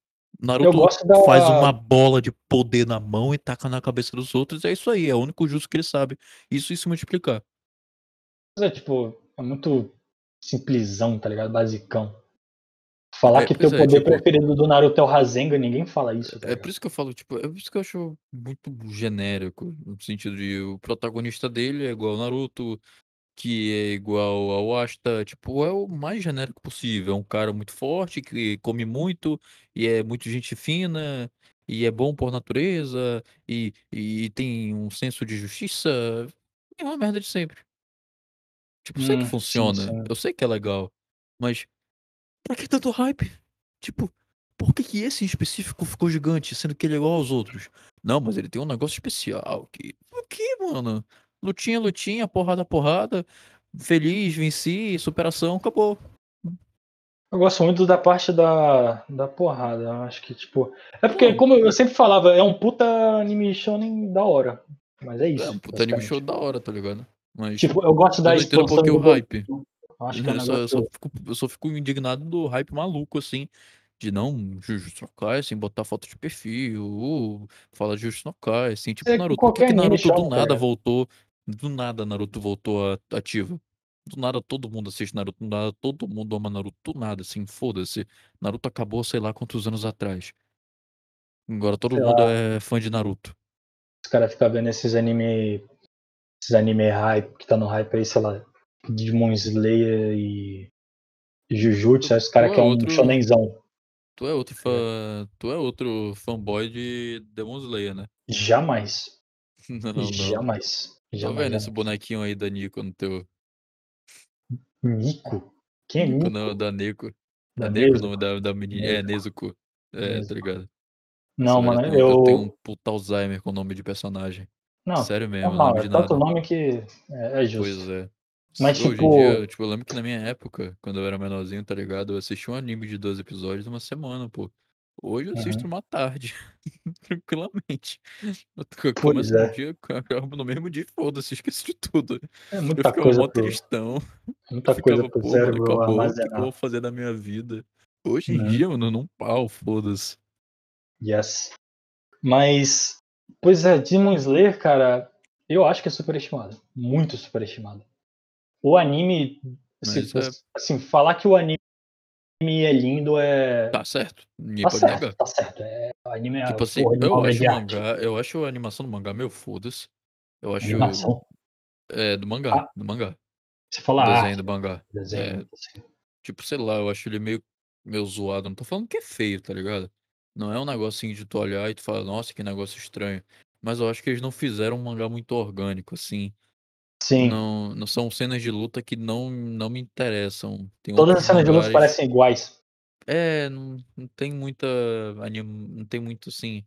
Eu Naruto faz da. uma bola de poder na mão e taca na cabeça dos outros. É isso aí, é o único justo que ele sabe. Isso e se multiplicar. É, tipo, é muito simplesão, tá ligado? Basicão. Falar É, que teu é, poder tipo, preferido do Naruto é o Rasengan, ninguém fala isso, tá é por ligado? isso que eu falo, tipo, é por isso que eu acho muito genérico. No sentido de o protagonista dele é igual ao Naruto, que é igual ao Ashta, tipo, é o mais genérico possível. É um cara muito forte, que come muito, e é muito gente fina, e é bom por natureza, e, e tem um senso de justiça. É uma merda de sempre. Tipo, eu sei que Hum, sim, funciona, sim. eu sei que é legal, mas pra que tanto hype? Tipo, por que, que esse em específico ficou gigante, sendo que ele é igual aos outros? Não, mas ele tem um negócio especial que. O que, mano? Lutinha, lutinha, porrada, porrada. Feliz, venci, superação, acabou. Eu gosto muito da parte da, da porrada. Eu acho que, tipo. É porque, Não, como eu sempre falava, é um puta anime shonen da hora. Mas é é isso. um puta anime show basicamente. da hora, tá ligado? Mas Tipo, eu gosto eu da entendo por exposição que o do hype. Eu acho que é um Eu só, eu só fico, eu só fico indignado do hype maluco, assim, de não Jujutsu no Kaisen, botar foto de perfil, uh, fala Jujutsu no Kaisen, tipo É Naruto. Por que Naruto do tá nada voltou, do nada Naruto voltou ativo? Do nada todo mundo assiste Naruto, do nada todo mundo ama Naruto, do nada, assim, foda-se. Naruto acabou sei lá quantos anos atrás. Agora todo Sei mundo lá, é fã de Naruto. os caras ficam vendo esses anime. Esses anime hype, que tá no hype aí, sei lá. Demon Slayer e. Jujutsu, aí os Tu caras é um outro, shonenzão. tu é outro tá ligado? fã, tu é outro fanboy de Demon Slayer, né? Jamais. Não, não. Jamais. Tô vendo esse bonequinho aí da Nico no teu. Nico? Quem é Nico Nico? não, da Neko. Da Da Neko, o Nezuko? nome da, da menina. É, Nezuko. Nezuko. É, tá Nezuko. ligado? Não, Nossa, velho, mano, eu, eu tenho um puta Alzheimer com o nome de personagem. Não, Sério mesmo, eu não normal, lembro é de tanto nada. nome que é, é justo. Pois é. Mas, Hoje em tipo, dia, tipo, eu lembro que na minha época, quando eu era menorzinho, tá ligado? Eu assisti um anime de 12 episódios numa semana, pô. Hoje eu assisto uhum, numa tarde, tranquilamente. Eu pois começo é. dia, acabo no mesmo dia, foda-se, esqueci de tudo. É Eu muita ficava coisa mó pro, tristão. Eu muita coisa ficava, pro pô, mano, cérebro acabou, o que que eu armazenar. vou fazer da minha vida? Hoje em Uhum, dia, mano, num pau, foda-se. yes. Mas, pois é, Demon Slayer, cara, eu acho que é superestimado. Muito superestimado. O anime, se é, assim, falar que o anime é lindo é. tá certo, ninguém Tá pode certo, negar. tá certo. É, o anime é Tipo assim, porra eu acho mangá, eu acho a animação do mangá meio foda-se. Eu acho, Animação. é, do mangá, Ah, do mangá, você fala desenho arte, do mangá. desenho, É, assim. tipo, sei lá, eu acho ele meio, meio zoado. Não tô falando que é feio, tá ligado? Não é um negocinho de tu olhar e tu falar, nossa, que negócio estranho. Mas eu acho que eles não fizeram um mangá muito orgânico, assim. Sim, Não, não são cenas de luta que não, não me interessam. Tem todas outros as cenas de luta parecem iguais. É, não, não tem muita. Anim, não tem muito assim.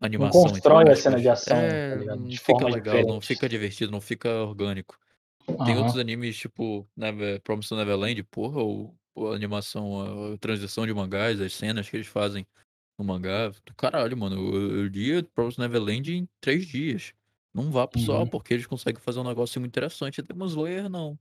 Não Animação, entre constrói a cena de ação, tá É, ligado? não fica legal, não diferentes. fica divertido, não fica orgânico. Tem outros Aham. animes, tipo Never, Promised Neverland, porra, o, a animação, a, transição de mangás, as cenas que eles fazem no mangá. Caralho, mano. Eu, eu li Promised Neverland em três dias. Não vá pro sol, Uhum. porque eles conseguem fazer um negócio muito interessante. Demon Slayer, não.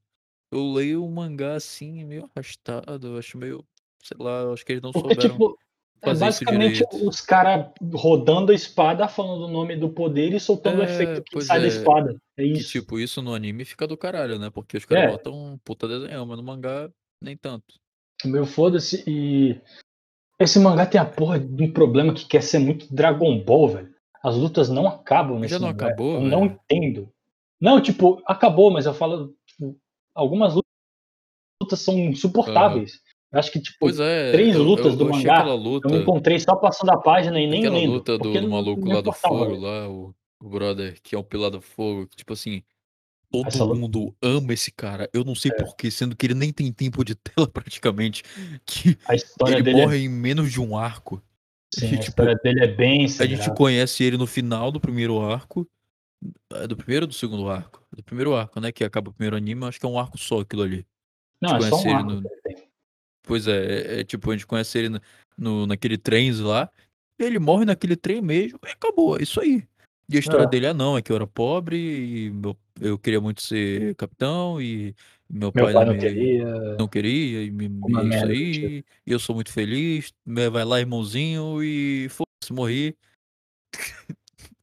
Eu leio o mangá assim, meio arrastado, acho meio. Sei lá, acho que eles não Porque, souberam tipo, é fazer basicamente os caras rodando a espada, falando o nome do poder e soltando o efeito É, que sai da é. espada. É Que isso. tipo, isso no anime fica do caralho, né? Porque os caras É, botam um puta desenho, mas no mangá nem tanto. meu foda-se. E esse mangá tem a porra de um problema que quer ser muito Dragon Ball, velho. As lutas não acabam Já nesse não mangá. acabou, Eu não velho? entendo. Não, tipo, acabou, mas eu falo, tipo, algumas lutas são insuportáveis. Eu acho que, tipo, é, três eu, lutas eu, do eu aquela mangá eu luta. encontrei só passando a página e nem Aquela lendo. luta do, do não, maluco não lá do fogo, lá, o, o brother, que é o pilar do fogo, que, tipo assim, todo Essa luta. mundo ama esse cara. Eu não sei É. porquê, sendo que ele nem tem tempo de tela praticamente. Que A história ele é. morre em menos de um arco. Sim, E, a tipo, história dele é bem a gente conhece ele no final do primeiro arco. É do primeiro ou do segundo arco? Do primeiro arco, né? Que acaba o primeiro anime, acho que é um arco só aquilo ali. Não, é só um arco no. que. Pois é, é, é tipo, a gente conhece ele no, no- naquele trens lá. ele morre naquele trem mesmo, e acabou, é isso aí. E a história É. dele, ah não, é que eu era pobre e meu- eu queria muito ser capitão e meu, Meu pai, pai não, não me- queria. não queria e, me, Uma e é isso merda, aí, e eu sou muito feliz, me- vai lá irmãozinho e foda-se, morri.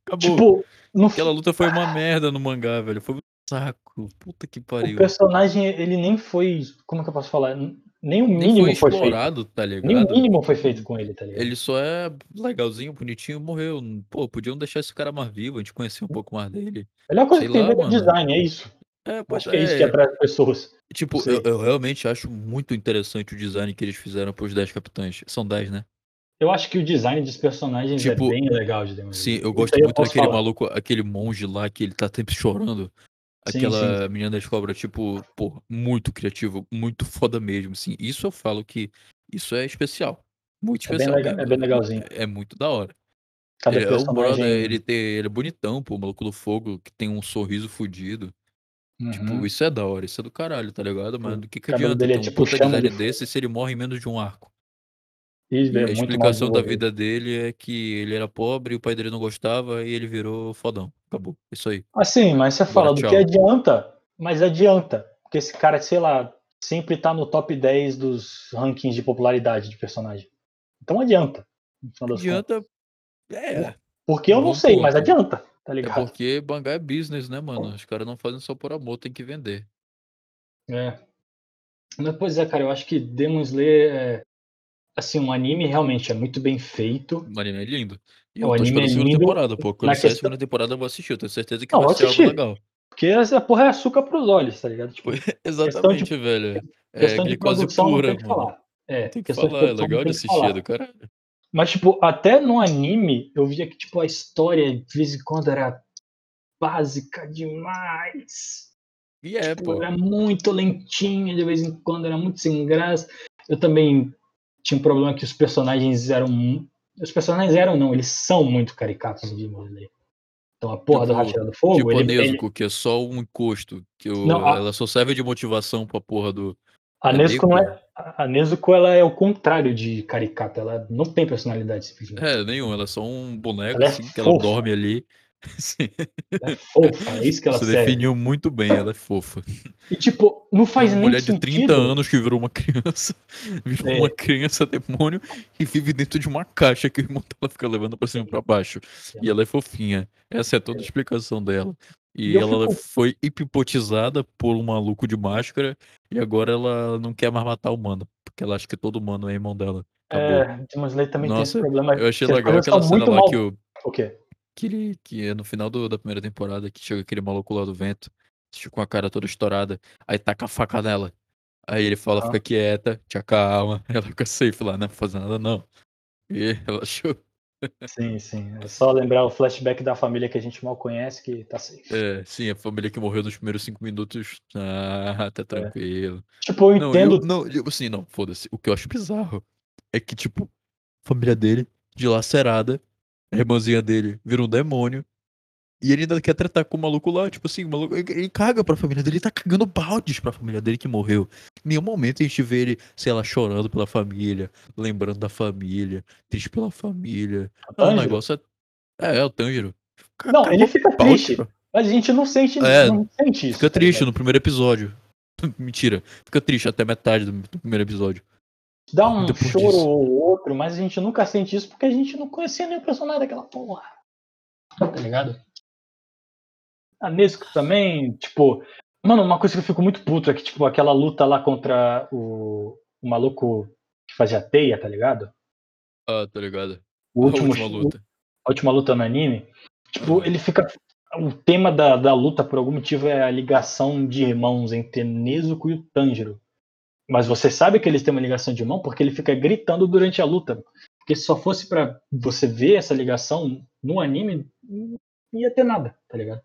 Acabou. Tipo, no Aquela luta foi uma merda no mangá, velho, foi um saco, puta que O pariu. personagem, ele nem foi. Como que eu posso falar? Nem o Nem mínimo foi foi, feito. tá Nem o ligado? mínimo foi feito com ele, tá ligado? Ele só é legalzinho, bonitinho, morreu. Pô, podiam deixar esse cara mais vivo, a gente conhecer um pouco mais dele. A melhor coisa sei que tem lá, é design, é isso. É, pois Acho que é isso que atrai as pessoas. Tipo, eu, eu realmente acho muito interessante o design que eles fizeram pros 10 capitães. São 10, né? Eu acho que o design dos personagens Tipo, é bem legal de Demon Sim, eu gosto muito daquele falar. maluco, aquele monge lá que ele tá sempre chorando. Sim, Aquela sim. menina das cobras, tipo, pô, muito criativo, muito foda mesmo, assim. Isso eu falo que isso é especial. Muito É bem especial legal- é bem legalzinho. É, é muito da hora. Cada Ele é o brother, ele, tem, ele é bonitão, pô, o maluco do fogo, que tem um sorriso fudido. Tipo, Uhum. isso é da hora, isso é do caralho, tá ligado? Mas O do que, que adianta dele é ter um tipo puta de desse se ele morre em menos de um arco? Isso E é a muito mal explicação da desenvolvido. vida dele é que ele era pobre, o pai dele não gostava e ele virou fodão. Acabou. Isso aí. Assim, mas você Agora, fala do que adianta, mas adianta. Porque esse cara, sei lá, sempre tá no top 10 dos rankings de popularidade de personagem. Então adianta. Adianta. É. Porque eu não Bom sei, mas ponto. adianta, tá É ligado? porque mangá é business, né, mano? Os caras não fazem só por amor, tem que vender. É. Mas, pois é, cara, eu acho que Demon Slayer é. Assim, um anime realmente é muito bem feito. O anime é lindo. E O eu tô anime esperando é a segunda lindo temporada, pô. Quando na sair a questão- segunda temporada, eu vou assistir. Eu tenho certeza que Não, vai ser assistir. algo legal. Porque essa porra é açúcar pros olhos, tá ligado? Tipo, Exatamente, velho. É questão de glicose produção pura, tem que mano. falar. É, Tem que questão falar, é produção não legal de tem que assistir, falar. do caralho. Mas, tipo, até no anime, eu via que, tipo, a história, de vez em quando, era básica demais. E é, Tipo, pô. era muito lentinha, de vez em quando, era muito sem graça. Eu também tinha um problema que os personagens eram. Os personagens eram, não, eles são muito caricatos de Slayer. Então a porra do Tipo- Rateira do Fogo, Tipo a ele, ele, Nezuko, que é só um encosto. Que o- Não, a- ela só serve de motivação pra porra do. a é Nezuko não é. A a Nezuko ela é o contrário de caricata, ela não tem personalidade simplesmente. É, nenhum, ela é só um boneco, Ela é assim, que ela dorme ali. Sim, Ela é fofa, é isso que ela Você serve. definiu muito bem, ela é fofa. E tipo, não faz É uma nem mulher de sentido. 30 anos que virou uma criança. Virou É. uma criança demônio e vive dentro de uma caixa que o irmão dela fica levando pra cima e pra baixo. E ela é fofinha. Essa é toda a explicação dela. E E ela fico- foi hipnotizada por um maluco de máscara e agora ela não quer mais matar o humano. Porque ela acha que todo humano é irmão dela. Acabou. É, Slayer também tem esse Nossa, problema. Eu achei legal aquela cena lá mal- que o, O quê? Que, ele, que é no final do- da primeira temporada, que chega aquele maluco lá do vento, com a cara toda estourada, aí taca a faca nela. Aí ele fala, Aham. fica quieta, te acalma. Ela fica safe lá, não vai fazer nada não. E ela achou. Sim, sim. É só lembrar o flashback da família que a gente mal conhece que tá safe. É, sim, a família que morreu nos primeiros cinco minutos. Ah, tá tranquilo. Tipo, eu Não, entendo. eu, não, eu, assim, não, foda-se. O que eu acho bizarro é que, tipo, a família dele, dilacerada, a irmãzinha dele vira um demônio. E ele ainda quer tratar com o maluco lá, tipo assim, o maluco, ele, caga pra família dele, ele tá cagando baldes pra família dele que morreu. Em nenhum momento a gente vê ele, sei lá, chorando pela família, lembrando da família, triste pela família. Não, o Tanjiro. negócio é. É, é o Tanjiro. Ca- Não, ele fica balde triste. pra- Mas a gente não sente, É, não sente isso. Fica tá triste no primeiro episódio. Mentira. Fica triste até metade do primeiro episódio. Dá um depois choro disso. ou outro, mas a gente nunca sente isso porque a gente não conhecia nenhum personagem daquela porra. Tá ligado? A Nezuko também, tipo. Mano, uma coisa que eu fico muito puto é que, tipo, aquela luta lá contra o, o maluco que fazia teia, tá ligado? Ah, tá ligado? O a último, última luta. a última luta no anime. Tipo, ele fica. O tema da, da luta, por algum motivo, é a ligação de irmãos entre Nezuko e o Tanjiro. Mas você sabe que eles têm uma ligação de irmão porque ele fica gritando durante a luta. Porque se só fosse pra você ver essa ligação no anime, não ia ter nada, tá ligado?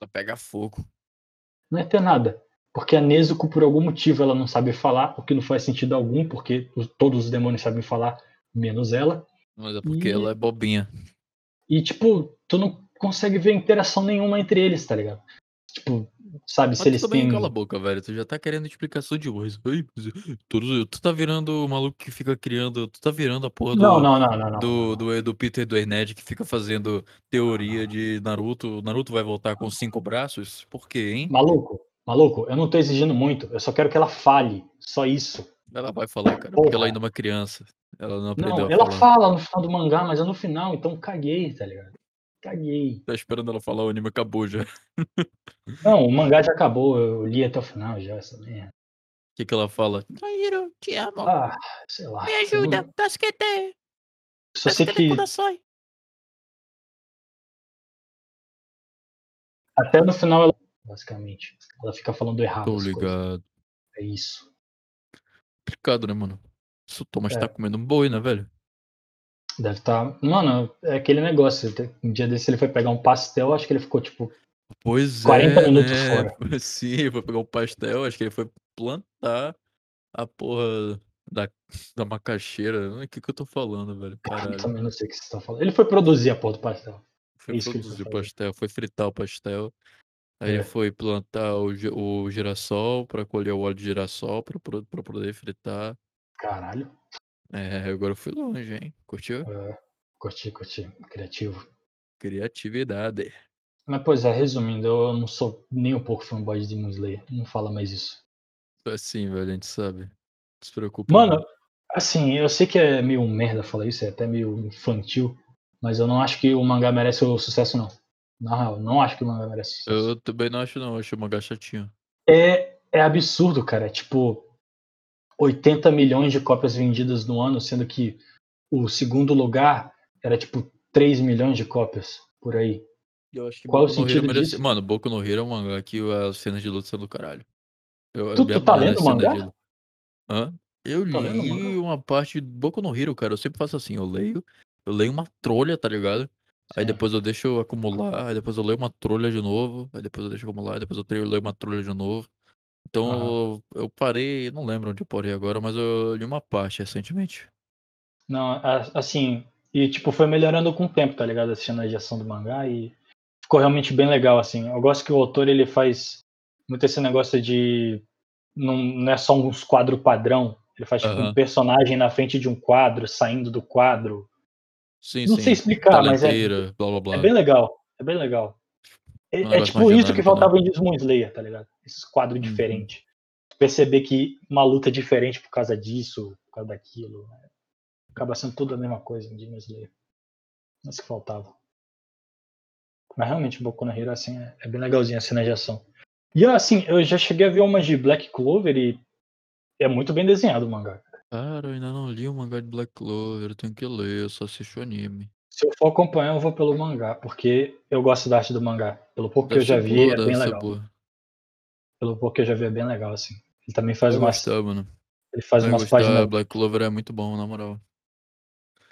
Ela pega fogo. Não ia ter nada. Porque a Nezuko, por algum motivo, ela não sabe falar, o que não faz sentido algum, porque os- todos os demônios sabem falar, menos ela. Mas é porque E- ela é bobinha. E, tipo, tu não consegue ver interação nenhuma entre eles, tá ligado? Tipo, sabe, Mas se tu eles também têm. cala a boca, velho. Tu já tá querendo explicação. Ai, mas todos- tu tá virando o maluco que fica criando. Tu tá virando a porra Não, do, não, não, não, não. do, do, do Peter do Nerd que fica fazendo teoria de Naruto. Naruto vai voltar com cinco braços? Por quê, hein? Maluco, maluco, eu não tô exigindo muito. Eu só quero que ela fale. Só isso. Ela vai falar, cara, porque ela Porra. ainda é uma criança. Ela não aprendeu Não, ela falar. fala no final do mangá, mas é no final, então caguei, tá ligado? Caguei. Tá esperando ela falar, o anime acabou já. O Não, o mangá já acabou, eu li até o final já, essa merda. que que ela fala? Kairo, te amo. Ah, sei lá. Me eu ajuda. não- Tasquete. Só sei que até no final ela. Basicamente. Ela fica falando errado. Tô as coisas. ligado. É isso. Complicado, né, mano? Se o Thomas É. tá comendo um boi, né, velho? Deve estar. Mano, é aquele negócio. Um dia desse ele foi pegar um pastel, acho que ele ficou tipo. Pois 40 é, minutos né? fora. Sim, foi pegar o pastel, acho que ele foi plantar a porra da, da macaxeira. O que que eu tô falando, velho? Eu Caralho. também não sei o que vocês estão falando. Ele foi produzir a porra do pastel. Foi isso produzir o foi fazer. pastel, foi fritar o pastel. Aí É. ele foi plantar o, o girassol pra colher o óleo de girassol pra poder fritar. Caralho. É, agora eu fui longe, hein? Curtiu? É, curti, curti. Criativo. Criatividade. Mas, pois é, resumindo, eu não sou nem um pouco fanboy de Demon Slayer. Não fala mais isso. Assim, velho, a gente sabe. Não se preocupa. Mano, não. assim, eu sei que é meio merda falar isso, é até meio infantil, mas eu não acho que o mangá merece o sucesso, não. Na real, não acho que o mangá merece sucesso. eu também não acho, não. Eu acho o mangá chatinho. É, é absurdo, cara. É tipo 80 milhões de cópias vendidas no ano, sendo que o segundo lugar era tipo 3 milhões de cópias por aí. Eu acho que Qual Boku o no Hero sentido merece... Mano, Boku no Hero é um mangá que as cenas de luta são do caralho. Eu, Tu- me tu tá lendo mangá? de. Hã? Eu Tá li uma parte de Boku no Hero, cara. Eu sempre faço assim, eu leio, eu leio uma trolha, tá ligado? Aí depois eu deixo acumular, aí depois eu leio uma trolha de novo, aí depois eu deixo acumular, aí depois eu leio uma trolha de novo. Então Aham. eu, eu parei, não lembro onde eu parei agora, mas eu li uma parte recentemente. Não, a- assim, e tipo, foi melhorando com o tempo, tá ligado? Assistindo a edição do mangá e ficou realmente bem legal, assim. Eu gosto que o autor, ele faz muito esse negócio de não, não é só uns quadros padrão, ele faz tipo um Aham. personagem na frente de um quadro, saindo do quadro. Sim, Não sim. sei explicar, mas é, blá blá blá. é bem legal, é bem legal. É, é tipo isso que faltava em Demon Slayer, tá ligado? Esses quadros Uhum. diferentes. Perceber que uma luta é diferente por causa disso, por causa daquilo. né? Acaba sendo tudo a mesma coisa em Demon Slayer. Mas que faltava. Mas realmente, Boku no Hero, assim, é, é bem legalzinho a cena de ação. E assim, eu já cheguei a ver umas de Black Clover e é muito bem desenhado o mangá. Cara, eu ainda não li o mangá de Black Clover, eu tenho que ler, eu só assisto o anime. Se eu for acompanhar, eu vou pelo mangá, porque eu gosto da arte do mangá. Pelo pouco que eu já vi, é bem legal. Pelo pouco que eu já vi, é bem legal, assim. Ele também faz Vai umas, gostar, mano. ele faz Vai umas gostar, páginas Black Clover é muito bom, na moral.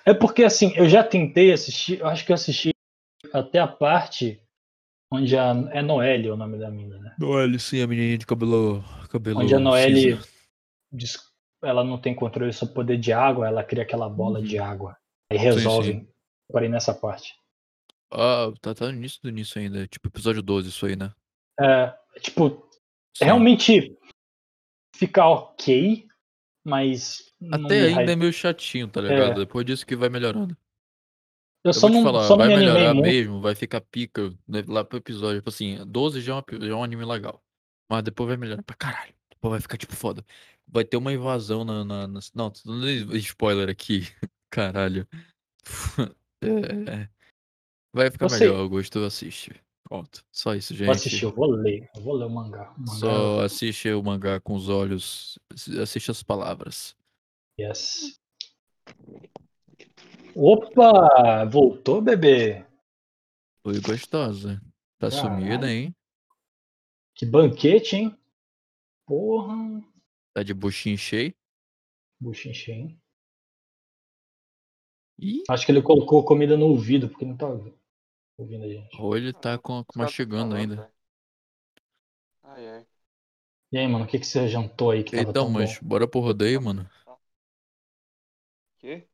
É porque assim, eu já tentei assistir, eu acho que eu assisti até a parte onde a, é Noelle o nome da mina, né? Noelle, sim, a menininha de cabelo. cabelo Onde a Noelle diz- ela não tem controle sobre o poder de água, ela cria aquela bola Uhum. de água. Aí resolve. sim. Parei nessa parte. Ah, tá, tá no início do início ainda. Tipo, episódio 12, isso aí, né? É, tipo, Sim. realmente fica ok, mas. Até ainda é meio chatinho, tá ligado? É. Depois disso que vai melhorando. Eu Eu só não, falar, só vai me melhorar muito. mesmo, vai ficar pica né, lá pro episódio. Tipo assim, 12 já é, um, epi- já é um anime legal. Mas depois vai melhorar pra caralho. Depois vai ficar tipo foda. Vai ter uma invasão na. na, na- não, tô dando spoiler aqui. Caralho. É, é. vai ficar sei. melhor, Augusto, assiste. Pronto. Só isso, gente. Vou assistir, eu vou ler. Eu vou ler o mangá. O mangá Só assiste o mangá com os olhos. Assiste as palavras. Yes. Opa! Voltou, bebê? Foi gostosa. Tá sumida, Caralho. hein? Que banquete, hein? Porra. Tá de buchinho cheio. Buchinho cheio, hein? Ih, Acho que ele colocou comida no ouvido, porque não tá ouvindo a gente. ou ele tá com, caras mastigando falando, ainda. velho. Ai, ai. E aí, mano, o que, que você jantou aí que tava Então, tão mas bom? bora pro rodeio, mano. Quê?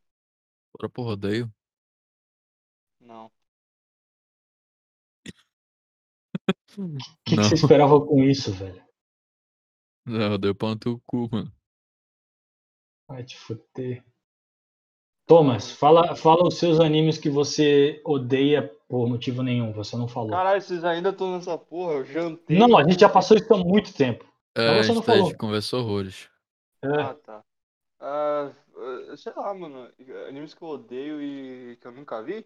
Bora pro rodeio. Não. O que, que você esperava com isso, velho? Não, deu pau no teu cu, mano. Vai te fuder. Thomas, fala, fala os seus animes que você odeia por motivo nenhum. Você não falou. Caralho, vocês ainda estão nessa porra, eu jantei. não, a gente já passou isso há muito tempo. É, a você gente, não tá- a gente falou. conversou horrores. É, Ah, tá. Eh, sei lá, mano. Animes que eu odeio e que eu nunca vi.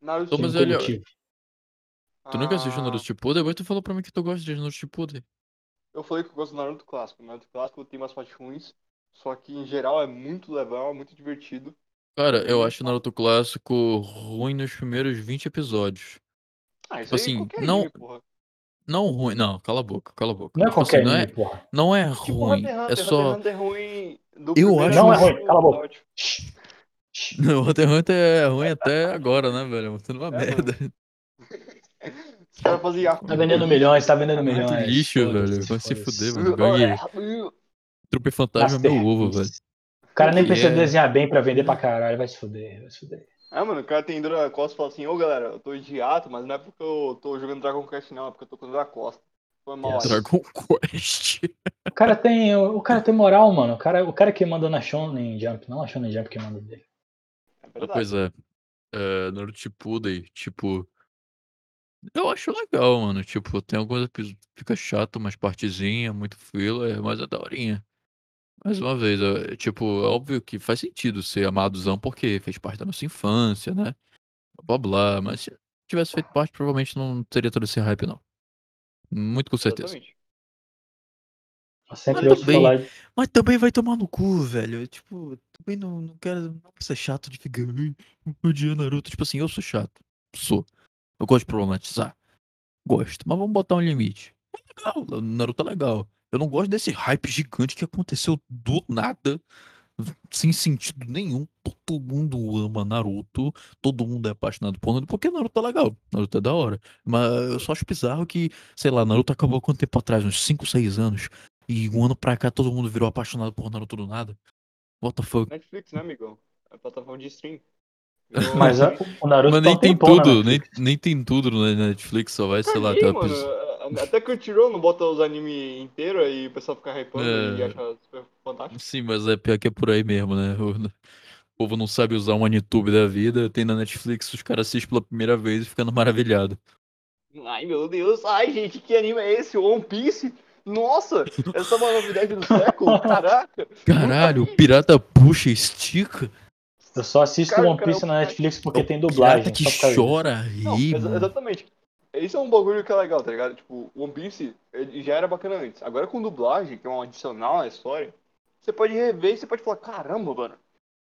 Naruto Thomas, ele- motivo. Tu nunca assistiu Ah, Naruto Shippuden? Depois tu falou pra mim que tu gosta de Naruto Shippuden. Eu falei que eu gosto do Naruto clássico. O Naruto clássico tem umas partes ruins, só que em geral é muito legal, é muito divertido. Cara, É eu muito acho o Naruto clássico ruim nos primeiros 20 episódios. Ah, isso Tipo aí assim, qualquer não- anime, porra. Não ruim, não, cala a boca, cala a boca. Não é Tipo assim, qualquer não anime, é, porra. não é Tipo, ruim, Hunter Hunter, é só... Hunter Hunter é ruim do Eu acho- Não é ruim, cala a boca. Não, Hunter Hunter é ruim até agora, né, velho? Mostrando uma É, merda. Os caras faziam arco Tá de vendendo lixo. milhões, tá vendendo milhões. lixo, Foda-se, velho. Vai se fuder, mano. Trupe Fantasma é meu ovo, velho. O cara nem Que precisa é- desenhar bem pra vender pra caralho. Vai se fuder, vai se fuder. Ah, mano, o cara tem dor na costa e fala assim, ô galera, eu tô de ato, mas não é porque eu tô jogando Dragon Quest não, é porque eu tô com dor na costa. Foi mal aí. Dragon Quest. O cara tem, o cara tem moral, mano. O cara, o cara que manda na Shonen Jump, não a Shonen Jump que manda dele. É Ah, verdade. pois é. é. Naruto Shippuden, tipo... Eu acho legal, mano. Tipo, tem algumas episódios... Fica chato, umas partezinhas, muito filler, mas é daorinha. Mais uma vez, é, tipo, é óbvio que faz sentido ser amadozão porque fez parte da nossa infância, né? Blá blá, mas se tivesse feito parte, provavelmente não teria todo esse hype, não. Muito com certeza. Exatamente. Mas também- falar. Mas também vai tomar no cu, velho. Tipo, também não, não quero não ser chato de ficar. "Ai, O dia Naruto. Tipo assim, eu sou chato. Sou. Eu gosto de problematizar. Gosto. Mas vamos botar um limite. É legal. Naruto é legal. Eu não gosto desse hype gigante que aconteceu do nada. Sem sentido nenhum. Todo mundo ama Naruto. Todo mundo é apaixonado por Naruto. Porque Naruto é legal. Naruto é da hora. Mas eu só acho bizarro que, sei lá, Naruto acabou há quanto tempo atrás? Uns 5, 6 anos. E um ano pra cá todo mundo virou apaixonado por Naruto do nada. What the fuck? Netflix, né, amigão? É plataforma de stream. Mas a- o Naruto Mas nem tem tudo, nem, Netflix. nem tem tudo na Netflix, só vai, sei lá, ter mano, episódio. Até que o Tirou não bota os animes inteiros e o pessoal fica hypando É. e acha super fantástico. Sim, mas é pior que é por aí mesmo, né? O, o povo não sabe usar um Anitube da vida, tem na Netflix, os caras assistem pela primeira vez e ficando maravilhado. Ai, meu Deus. Ai, gente, que anime é esse? One Piece? Nossa, essa é uma novidade do século. Caraca. Caralho, o pirata puxa e estica. Eu só assisto Cara, One cara, Piece eu- na Netflix porque É o tem dublagem. pirata que chora, ri, exatamente. Esse é um bagulho que é legal, tá ligado? Tipo, One Piece ele já era bacana antes. Agora com dublagem, que é um adicional à história, você pode rever e você pode falar, caramba, mano.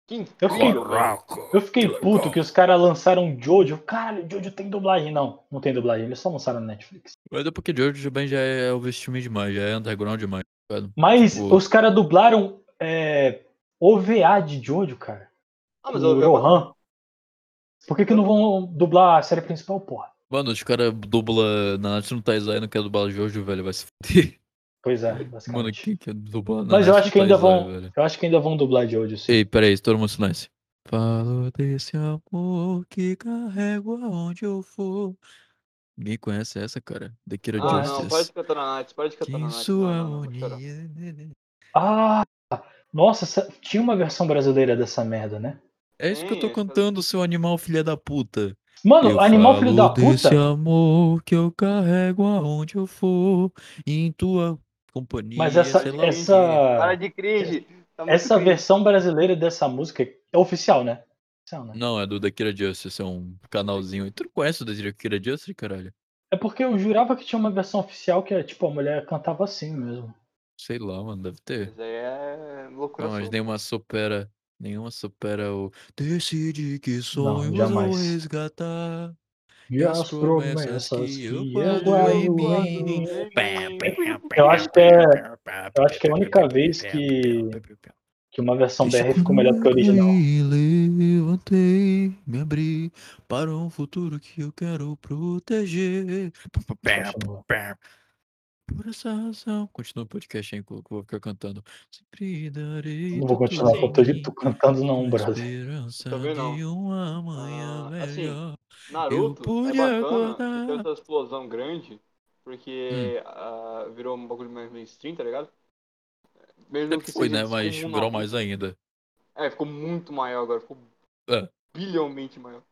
Que Eu fiquei- incrível, velho. Eu fiquei puto que os caras lançaram Jojo. Caralho, Jojo tem dublagem. Não, não tem dublagem. Eles só lançaram na Netflix. Mas é porque Jojo também já é o vestimento demais, já é underground demais. tá? Mas Pô. os caras dublaram é, OVA de Jojo, cara. Ah, mas o Rohan. Por que, que não vão dublar a série principal, porra? Mano, os caras dublam na Natsu no Taizai e não quer dublar Jojo, velho, vai se fuder. Pois é, Mano, basicamente. quem quer dublar na Mas eu acho que ainda Taizai, vão. velho? Eu acho que ainda vão dublar Jojo, sim. Ei, peraí, todo mundo silêncio. Falo desse amor que carrego aonde eu for. Ninguém conhece essa, cara? The Kira Ah, não, Justice. para de cantar na Nights, para de que cantar na Nights. sua Não, não, não, harmonia. Ah! Nossa, tinha uma versão brasileira dessa merda, né? É isso que eu tô Sim, cantando, seu animal filha da puta. Mano, eu Animal falo Filho da Puta. amor que eu carrego aonde eu for, em tua companhia, Mas essa, lá onde. Para essa, de cringe. Tá essa cringe. versão brasileira dessa música é oficial, né? Oficial, né? Não, é do The Kira Justice, é um canalzinho. Tu não conhece o The Kira Justice, caralho? É porque eu jurava que tinha uma versão oficial que, tipo, a mulher cantava assim mesmo. Sei lá, mano, deve ter. Mas aí é loucura Não, mas sua. nenhuma supera. Nenhuma supera o. Decide que sonhos jamais. vou resgatar. E as promessas que eu guardo em mim. Eu acho que é- eu acho que é a única vez que- Que uma versão BR ficou melhor do que a original. E levantei, me abri para um futuro que eu quero proteger. Por essa razão. Continua o podcast aí que eu vou ficar cantando. Sempre darei. Não vou continuar eu tô, tô cantando não, esperança Também não. de Ah, assim. Naruto é bacana ter essa explosão grande, Porque ah, virou um bagulho mais mainstream, tá ligado? Mesmo Sempre foi, né? Mas virou mais ainda. É, ficou muito maior agora. Ficou É. bilhãomente maior.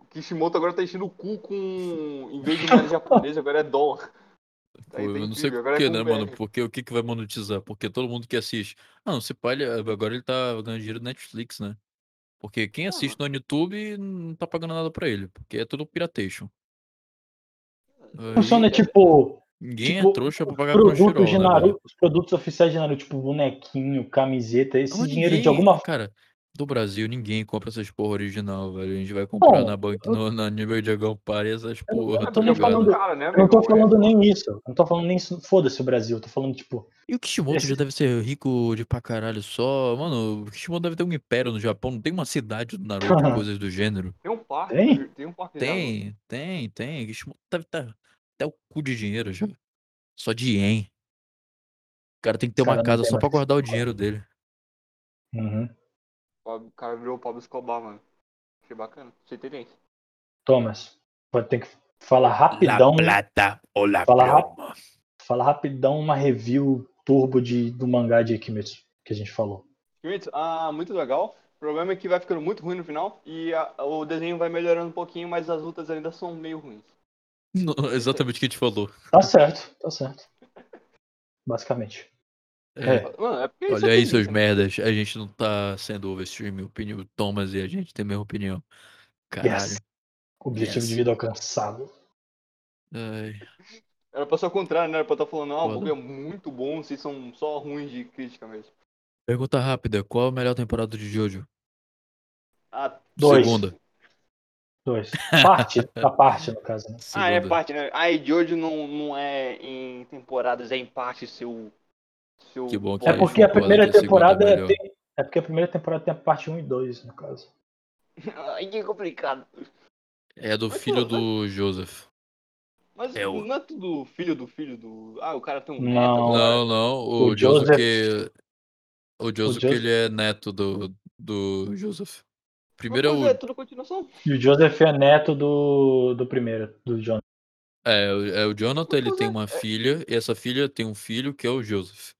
O Kishimoto agora tá enchendo o cu com. Em vez de moeda japonesa, agora é dólar. Pô, Aí eu não sei agora é porquê, com né, mano? BR. Porque o que que vai monetizar? Porque todo mundo que assiste. Ah, não, se pá, ele- agora ele tá ganhando dinheiro do Netflix, né? Porque quem Ah, assiste no YouTube não tá pagando nada pra ele, porque é tudo piratation. Funciona Aí, tipo, ninguém tipo, é trouxa pra os pagar produtos de Crunchyroll, né, velho? Naruto, os produtos oficiais de Naruto, tipo bonequinho, camiseta, esse Mas dinheiro de ninguém, alguma cara, do Brasil ninguém compra essas porra original, velho. A gente vai comprar Bom, na banca, eu- no, na nível de Agampar essas Eu não- porra, eu tá tô muito falando- né, Eu não tô? É, falando nem isso. Eu não tô falando nem isso. Foda-se o Brasil. Eu tô falando, tipo. E o Kishimoto Esse- já deve ser rico de pra caralho só. Mano, o Kishimoto deve ter um império no Japão. Não tem uma cidade do Naruto, coisas do gênero. Tem um parque. Tem? Tem um parque. Tem, tem, tem. Kishimoto deve estar até o cu de dinheiro já. Só de ien. O cara tem que ter uma Cara, não casa só pra guardar o dinheiro dele. Uhum. O cara virou o Pablo Escobar, mano. Achei bacana. Achei tendência. Thomas, vai ter que falar rapidão. plata ou la Fala. Falar rapidão uma review turbo de, do mangá de Kimetsu que a gente falou. Kimetsu, ah, muito legal. O problema é que vai ficando muito ruim no final. E a- o desenho vai melhorando um pouquinho, mas as lutas ainda são meio ruins. Não, Exatamente o que a gente falou. Tá certo, tá certo. Basicamente. É. É. Mano, é porque isso Olha aí, seus merdas. A gente não tá sendo overstream, opinião. Thomas e a gente tem a mesma opinião. Caralho. Yes. Objetivo Yes. de vida alcançado. Ai. Era pra ser o contrário, né? Era pra estar falando, ah, o Foda. bagulho é muito bom, vocês são só ruins de crítica mesmo. Pergunta rápida: qual a melhor temporada de Jojo? Ah, Dois. Segunda. Dois. Parte, a parte, no caso, né? ah, é Segunda. parte, né? Ah, e de hoje não, não é em temporadas, é em parte seu. Que bom que É porque a primeira a é temporada tem. É porque a primeira temporada tem a parte 1 e 2, no caso. Ai, que complicado. É do Mas, filho do Joseph. Mas É o- não é tudo filho do filho do. Ah, o cara tem um Não. neto. Não, não. O, O Joseph, Joseph- que. O Joseph, que Joseph- ele é neto do, do Joseph. Primeiro é o. é, tudo continuação. E o Joseph é neto do, do primeiro, do John. É, o- é o Jonathan, ele tem é, uma é. filha, e essa filha tem um filho que é o Joseph.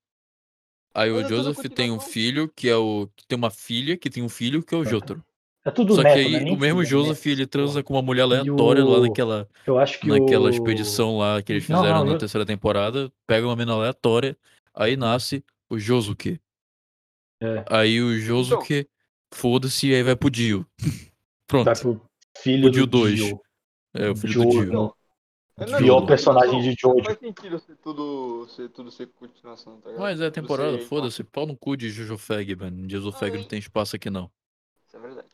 Aí o Joseph tem um filho que é o. que tem uma filha que tem um filho que é o Jotaro. É tudo Só neto, que aí né? O mesmo filho, Joseph ele transa com uma mulher aleatória lá o- naquela, Eu acho que naquela o... expedição lá que eles Não, fizeram não, na eu- terceira temporada. Pega uma mina aleatória, aí nasce o Josuke. É. Aí o Josuke, foda-se, aí vai pro Dio. Pronto. Vai pro filho O Dio do dois. Dio. É, o filho do Dio. Não. Não é Pior personagem de Jojo. Faz sentido ser tudo ser, tudo ser continuação, tá ligado? Mas é Tudo temporada, ser- foda-se. Pau no cu de Jojo Fag, mano. Jojo Fag não tem espaço aqui não. Isso é verdade.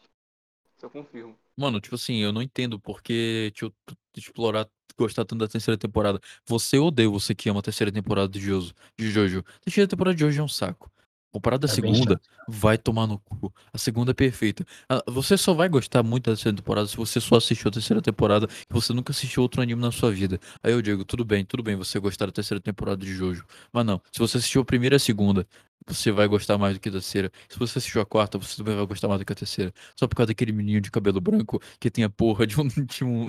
Isso eu confirmo. Mano, tipo assim, eu não entendo porque tipo, explorar, gostar tanto da terceira temporada. Você odeia você que ama a terceira temporada de Jojo. De Jojo. A terceira temporada de Jojo é um saco. Comparado à É bem segunda, vai tomar no cu. A segunda é perfeita. Ah, Você só vai gostar muito da terceira temporada se você só assistiu a terceira temporada e você nunca assistiu outro anime na sua vida. Aí eu digo, tudo bem, tudo bem você gostar da terceira temporada de Jojo. Mas não, se você assistiu a primeira e a segunda, você vai gostar mais do que a terceira. Se você assistiu a quarta, você também vai gostar mais do que a terceira. Só por causa daquele menino de cabelo branco que tem a porra de um de um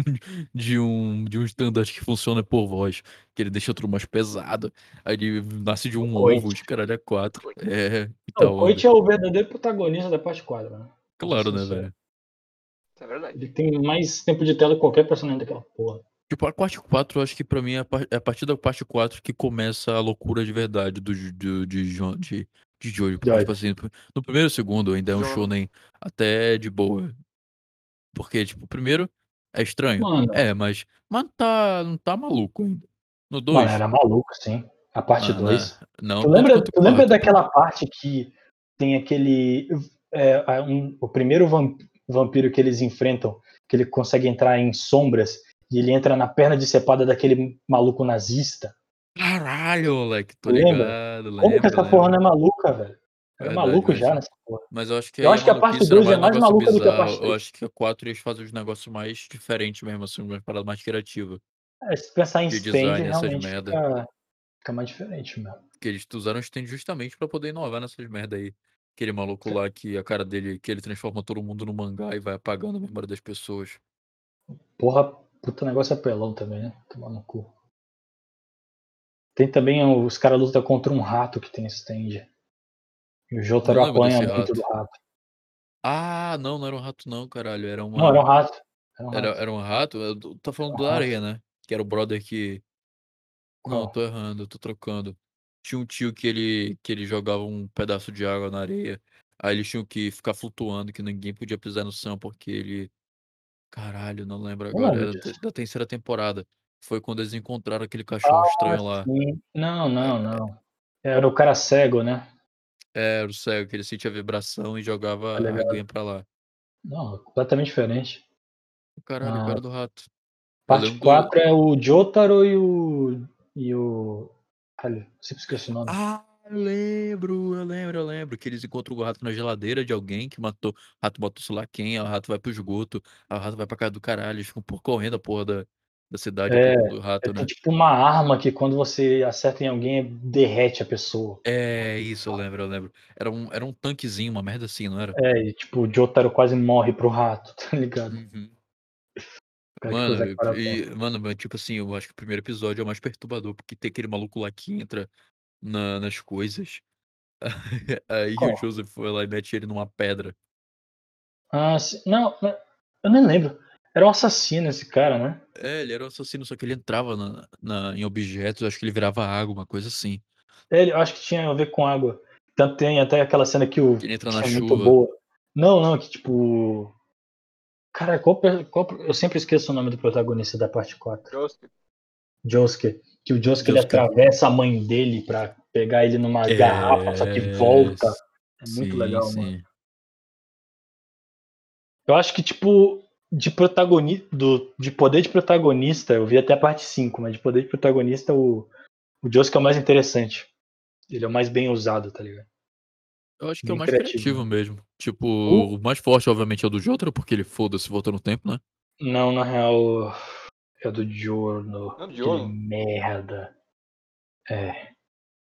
de um, de um standard que funciona por voz, que ele deixa tudo mais pesado. Aí ele nasce de um Coit. ovo, os caralho é quatro. É, e tal. o Coit é o verdadeiro protagonista da parte 4, né? Claro, né, Sincero. velho? É verdade. Ele tem mais tempo de tela que qualquer personagem daquela porra. Tipo, a parte 4, eu acho que pra mim é a par- é a partir da parte 4 que começa a loucura de verdade do, Ju- do, de, Jo- de, de Jojo. Porque, tipo assim, no primeiro e segundo ainda é um Jojo. shonen até de boa. Porque, tipo, o primeiro é estranho. Mano, É, mas, mas não tá, não tá maluco ainda. No 2. mano, era maluco, sim. A parte Ah, 2. Não, Tu tanto lembra, quanto tu lembra daquela parte que tem aquele. é, a- um- o primeiro vam- vampiro que eles enfrentam, que ele consegue entrar em sombras e ele entra na perna decepada daquele maluco nazista? Caralho, moleque, tô Lembra? ligado, Como lembro, que essa lembro. porra não é maluca, velho? Verdade, maluco mas- já nessa porra. Mas eu acho que Eu aí acho que a parte era dois é mais maluca do que a parte bizarro. Eu três. acho que a 4 eles fazem os negócios mais diferentes mesmo, assim, uma parada mais criativa. É, se pensar em De stand, design, essas realmente merda. fica, fica mais diferente mesmo. Que eles usaram o stand justamente pra poder inovar nessas merda aí. Aquele maluco lá que a cara dele, que ele transforma todo mundo no mangá e vai apagando a memória das pessoas. Porra, puta negócio apelão também, né? Tomar no cu. Tem também os caras lutam contra um rato que tem stand. E o Jotaro Não lembro apanha muito rato. do rato. Ah, não, não era um rato não, caralho. Era uma... Não, era um rato. Era um Era, rato. era um rato? Tá falando Era um do. Areia, né? Que era o brother que. Não, Qual? tô errando, tô trocando. Tinha um tio que ele, que ele jogava um pedaço de água na areia. Aí eles tinham que ficar flutuando, que ninguém podia pisar no chão, porque ele. Caralho, não lembro Não agora. lembro Era disso. da, da terceira temporada. Foi quando eles encontraram aquele cachorro Ah, estranho lá. sim. Não, não, não. Era o cara cego, né? É, Era o cego, que ele sentia vibração e jogava Tá a ligado. aguinha pra lá. Não, completamente diferente. Caralho, Ah, qual era do rato? Eu Parte lembro do. 4 é o Jotaro e o. E o. Caralho, sempre esqueci o nome. Ah, eu lembro, eu lembro, eu lembro. Que eles encontram o rato na geladeira de alguém que matou. O rato matou sei lá quem, aí o rato vai pro esgoto, aí o rato vai pra casa do caralho, eles ficam por correndo a porra da, da cidade É, do rato, Tem né? tipo uma arma que quando você acerta em alguém derrete a pessoa. É, isso, eu lembro, eu lembro. Era um, era um tanquezinho, uma merda assim, não era? É, e tipo, o Jotaro quase morre pro rato, tá ligado? Uhum. Cara, que Mano, e, mano, mas, tipo assim, eu acho que o primeiro episódio é o mais perturbador, porque tem aquele maluco lá que entra na- nas coisas. Aí Qual? o Joseph foi lá e mete ele numa pedra. Ah, sim. não, eu nem lembro. Era um assassino esse cara, né? É, ele era um assassino, só que ele entrava na, na- em objetos, acho que ele virava água, uma coisa assim. Ele, eu acho que tinha a ver com água. Tanto tem até aquela cena que o Que ele entra que na é muito chuva. boa. Não, não, que tipo. Cara, qual, per- qual- eu sempre esqueço o nome do protagonista da parte 4. Josuke. Josuke. Que o Josuke ele Josuke. atravessa a mãe dele pra pegar ele numa garrafa, só que volta. É muito sim, legal, sim. mano. Eu acho que, tipo, de protagonista. De poder de protagonista, eu vi até a parte 5, mas de poder de protagonista, o, o Josuke é o mais interessante. Ele é o mais bem usado, tá ligado? Eu acho que é o Bem mais criativo, criativo mesmo. Tipo, O- o mais forte, obviamente, é o do Jotaro, porque ele foda-se volta no tempo, né? Não, na real, é do Giorno. Não, do Giorno? merda. É.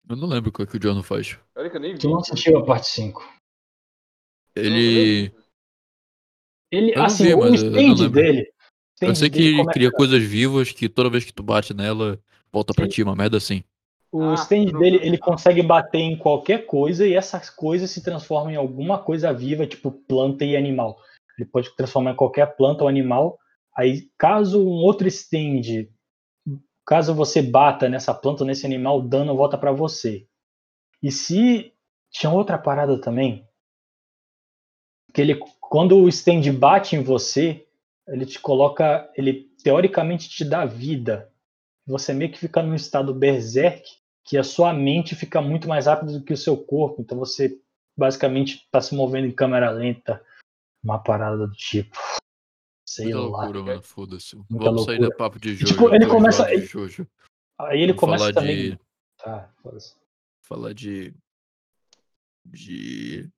Eu não lembro o que, é que o Jorno faz. Olha que eu nem vi. Tu não assistiu a parte 5. Ele. Ele, Eu assim, vi, o mas eu não stand lembro. dele. Eu sei que ele começa- cria coisas vivas que toda vez que tu bate nela, volta pra Sim. ti, uma merda assim. O Ah, stand não dele, ele consegue bater em qualquer coisa e essas coisas se transformam em alguma coisa viva, tipo planta e animal. Ele pode transformar em qualquer planta ou animal. Aí, caso um outro stand, caso você bata nessa planta nesse animal, o dano volta pra você. E se tinha outra parada também, que ele, quando o stand bate em você, ele te coloca, ele teoricamente te dá vida. Você meio que fica num estado berserk, que a sua mente fica muito mais rápida do que o seu corpo. Então você basicamente está se movendo em câmera lenta, uma parada do tipo. Sei Muita lá. loucura, mano. Foda-se. Muita Vamos sair loucura. do papo de E, Jojo. tipo, ele começa- enjoado de Jojo. Aí ele Vamos começa falar também. de. Tá, foda-se. Falar de. De.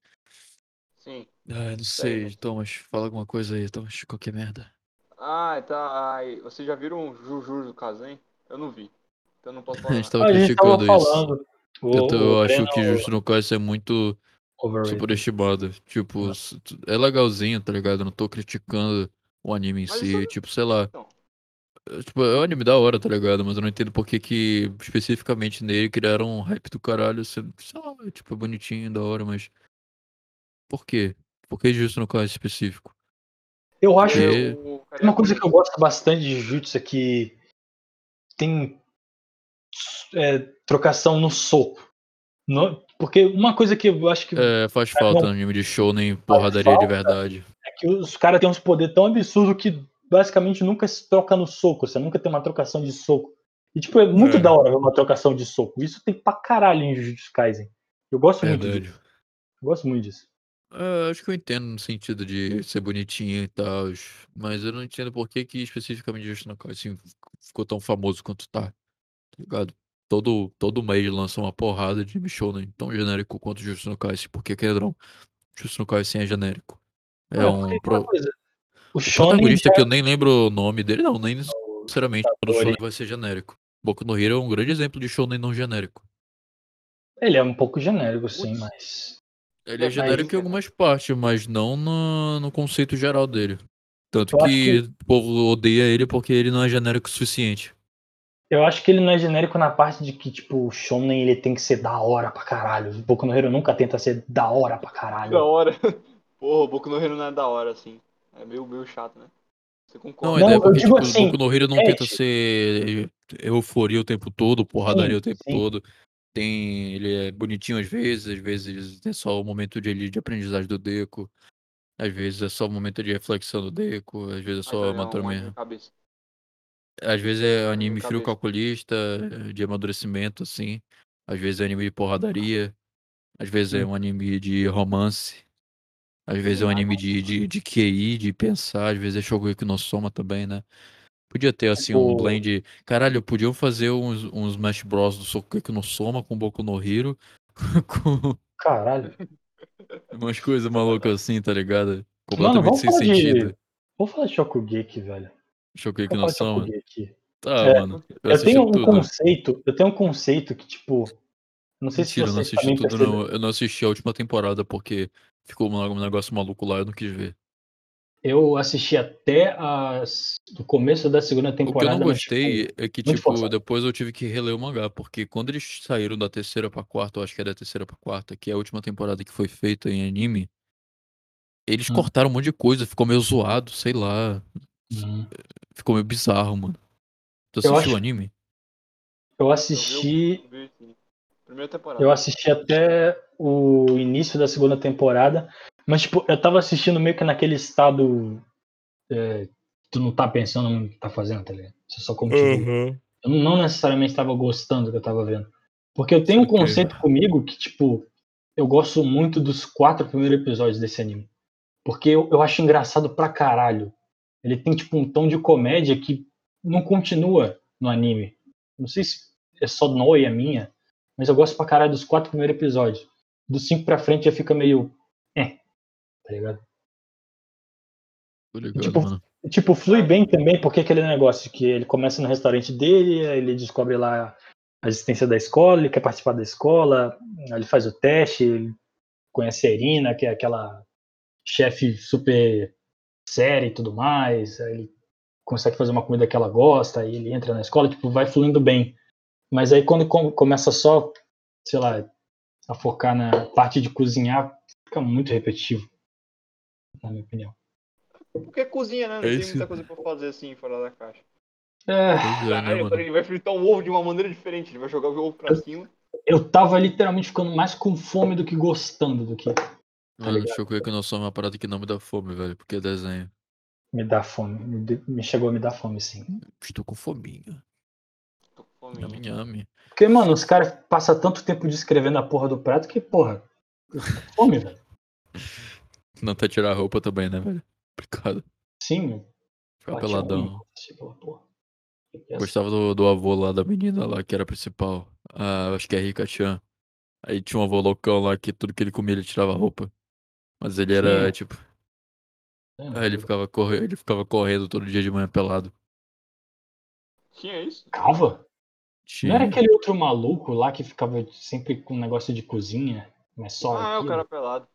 Sim. Ah, não Sei, sei, Thomas. Fala alguma coisa aí, Thomas. Qualquer merda. Ah, tá. Ai, vocês já viram o Jujutsu Kaisen? Eu não vi. Então não posso A falar. gente a gente tava criticando isso. falando. O, Eu, tô- eu o acho Breno que Justo no Kaisen é muito overrated. superestimado. Tipo, é legalzinho, tá ligado? Eu não tô criticando o anime em Mas si. isso- Tipo, sei lá. Não. É, Tipo, é um anime da hora, tá ligado? Mas eu não entendo por que que especificamente nele criaram um hype do caralho. sendo- Sei lá, tipo, é bonitinho, da hora, mas. Por quê? Por que justo no caso específico? Eu acho Tem uma é coisa que eu gosto bastante de Jujutsu é que tem é, trocação no soco. No- porque uma coisa que eu acho que é, É, faz falta não. no anime de shonen porradaria de verdade. Que os caras têm uns poderes tão absurdos que basicamente nunca se troca no soco. Você nunca tem uma trocação de soco. E tipo, é muito É. da hora ver uma trocação de soco. Isso tem pra caralho em Jujutsu Kaisen. Eu gosto muito Verdade. disso. Eu gosto muito disso. É, acho que eu entendo no sentido de ser bonitinho e tal, mas eu não entendo por que que especificamente no Kaisen ficou tão famoso quanto tá, tá ligado? Todo, todo mês lança uma porrada de shonen tão genérico quanto no Kaisen, porque não, Justo no Kaisen é genérico. É um... pro- o protagonista já que eu nem lembro o nome dele, não, nem necessariamente todo shonen vai ser genérico. Boku no Hero é um grande exemplo de shonen não genérico. ele é um pouco genérico, sim, Putz. mas. Ele é Mas- genérico em algumas partes, mas não no, no conceito geral dele. Tanto acho que, o povo odeia ele porque ele não é genérico o suficiente. Eu acho que ele não é genérico na parte de que, tipo, o Shonen ele tem que ser da hora pra caralho. O Boku no Hero nunca tenta ser da hora pra caralho. Da hora. Porra, o Boku no Hero não é da hora, assim. É meio, meio chato, né? Você Não, concorda? Não, ideia é eu porque, digo tipo, assim, o Boku no Hero não é, tenta tipo- ser euforia o tempo todo, porradaria Sim, o tempo sim. todo. Tem, ele é bonitinho às vezes, às vezes é só o momento de, de aprendizagem do Deco, às vezes é só o momento de reflexão do Deco, às vezes é só trama- minha cabeça. Às vezes é anime frio calculista, de amadurecimento, assim. Às vezes é anime de porradaria. Às vezes é um anime de romance. Às vezes é um anime de, de, de QI, de pensar. Às vezes é Shogeki no Soma também, né? Podia ter, assim, um Tipo- blend... Caralho, podiam fazer uns, uns Smash Bros do Shogeki no Soma com Boku no Hero. com Caralho. umas coisas malucas assim, tá ligado? Mano, Completamente vamos sem sentido. de. Vamos falar de Shokugeki, velho. Vamos no Soma. Shokugeki. Tá, É, mano. Eu, Eu tenho um tudo. conceito, eu tenho um conceito que, tipo. Não sei Mentira, eu se não vocês assisti tudo, não. Eu não assisti a última temporada porque ficou um negócio maluco lá, eu não quis ver. Eu assisti até as... o começo da segunda O que eu temporada. não mas, gostei tipo, é que, tipo, forçado. depois eu tive que reler o mangá, porque quando eles saíram da terceira pra quarta, eu acho que é da terceira pra quarta, que é a última temporada que foi feita em anime, eles Hum. cortaram um monte de coisa, ficou meio zoado, sei lá. hum, Ficou meio bizarro, mano. Tu assistiu o acho- anime? eu assisti. eu vi. Primeira temporada. Eu assisti até o início da segunda temporada, mas tipo, eu tava assistindo meio que naquele estado. é, tu não tá pensando no que tá fazendo, tá ligado? Você só continua. Eu não necessariamente estava gostando do que eu tava vendo. Porque eu tenho um conceito comigo que, tipo, eu gosto muito dos quatro primeiros episódios desse anime. Porque eu, eu acho engraçado pra caralho. Ele tem, tipo, um tom de comédia que não continua no anime. Não sei se é só noia minha, mas eu gosto pra caralho dos quatro primeiros episódios. Dos cinco pra frente já fica meio. É. Tá ligado? Tô ligado, tipo, mano. Tipo, flui bem também, porque aquele negócio que ele começa no restaurante dele, ele descobre lá a existência da escola, ele quer participar da escola, ele faz o teste, ele conhece a Irina, que é aquela chefe super séria e tudo mais, aí ele consegue fazer uma comida que ela gosta, aí ele entra na escola, tipo, vai fluindo bem. Mas aí quando com- começa só, sei lá, a focar na parte de cozinhar, fica muito repetitivo, na minha opinião. Porque cozinha, né? Não É tem isso. muita coisa pra fazer assim, fora da caixa. É, é, né, Caralho, mano? ele vai fritar um ovo de uma maneira diferente. Ele vai jogar o ovo pra cima. eu tava literalmente ficando mais com fome do que gostando do que Mano, ligado? Shokugeki no Soma é uma parada que não me dá fome, velho, porque é desenho. me dá fome. Me, de- me chegou a me dar fome, sim. Estou com fominha. Fome. Nhame, nhame. Porque, mano, os caras passam tanto tempo descrevendo a porra do prato que, porra, fome, velho. Não até tirar a roupa também, né, velho? Complicado. Sim, Ficar peladão. essa- Gostava do, do avô lá da menina lá, que era a principal. Ah, acho que é Rika Chan. Aí tinha um avô loucão lá que tudo que ele comia ele tirava a roupa. Mas ele era, Sim. tipo. É, Ah, ele ficava, corre... ele ficava correndo todo dia de manhã pelado. Tinha isso? Cava? Não era aquele outro maluco lá que ficava sempre com um negócio de cozinha, mas só ah, é o aquilo? cara pelado.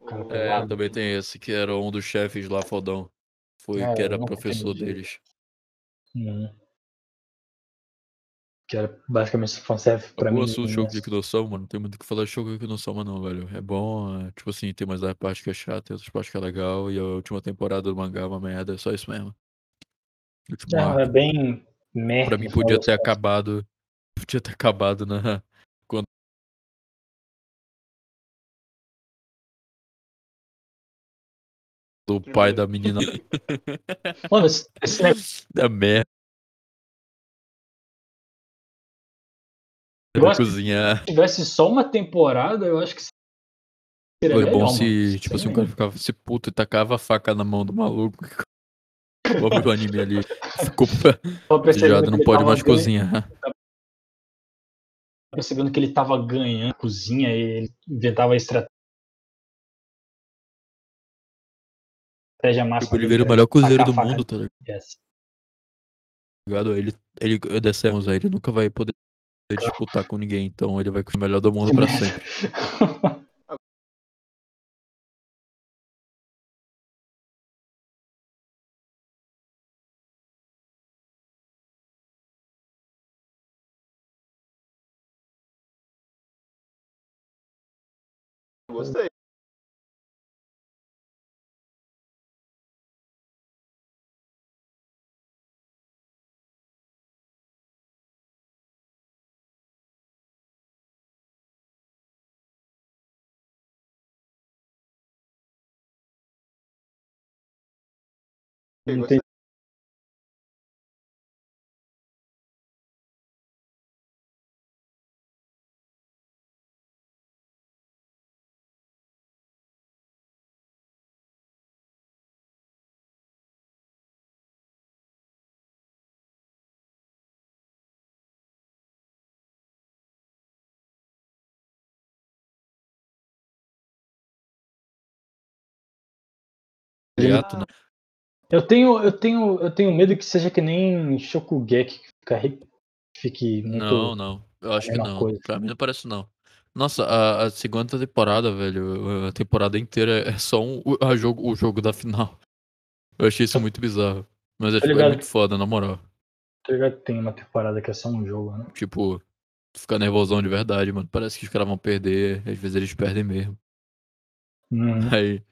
O cara É, pelado. também tem esse, que era um dos chefes lá, fodão. Foi É, que era professor entendi. deles. Hum. Que era basicamente fanservice É pra bom mim. assunto Shokugeki no Soma, mano. Não tem muito o que falar de Shokugeki no Soma não, velho. É bom, é, tipo assim, tem mais da parte que é chata, tem outras partes que é legal. E a última temporada do mangá é uma merda, é só isso mesmo. Último É, é bem merda. Pra mim podia ter acabado. Podia ter acabado na. Quando. Do pai da menina Mano, esse, esse negócio da merda. Eu cozinhar. tivesse só uma temporada, eu acho que seria Foi melhor, bom mano. se, tipo assim, o cara ficava se puto e tacava a faca na mão do maluco. O anime ali ficou que não pode mais cozinhar. Percebendo que ele tava ganhando cozinha e ele inventava a estratégia máxima. Tipo, ele vira o que melhor cozinheiro do faca mundo, tá Yes. ligado? Ele, ele dessemos aí, ele nunca vai poder disputar com ninguém, então ele vai ser o melhor do mundo pra merda. sempre. Gostei. Não tem- Gato, né? Eu tenho, eu tenho, eu tenho medo que seja que nem Shokugeki, que fica fique muito. Não, não. Eu acho que não. coisa. Pra mim não parece não. Nossa, a, a segunda temporada, velho, a temporada inteira é só um, o, a jogo, o jogo da final. Eu achei isso muito bizarro. Mas é, Tá tipo, é muito foda, na moral. Tá ligado que tem uma temporada que é só um jogo, né? Tipo, tu fica nervosão de verdade, mano. Parece que os caras vão perder. Às vezes eles perdem mesmo. Uhum. Aí.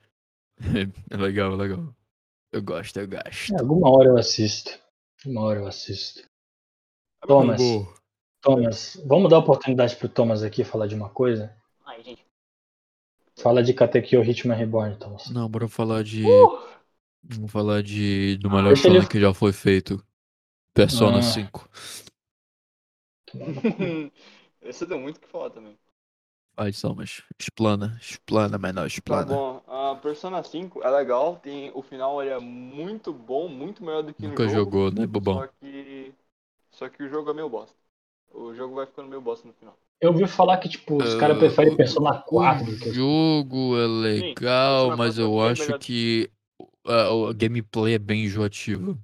É legal, é legal. Eu gosto, eu gosto. É, alguma hora eu assisto. Uma hora eu assisto. Thomas. Thomas, vamos dar oportunidade pro Thomas aqui falar de uma coisa? Ai, gente. Fala de Katekyo Hitman Reborn, Thomas. Não, bora falar de. Uh! Vamos falar de. Do melhor Deixa ele- que já foi feito. Persona Ah. 5. Esse deu muito o que falar também. Vai, Salmas. Explana, explana, menor, Tá explana. bom, a Persona 5 é legal, tem, o final ele é muito bom, muito melhor do que Nunca no jogo. jogou, né, bobão? Só que. Só que o jogo é meio bosta. O jogo vai ficando meio bosta no final. Eu ouvi falar que, tipo, os Ah, caras preferem o- Persona 4 do O que jogo é legal, Persona mas 4 eu é acho que a, o gameplay é bem enjoativo.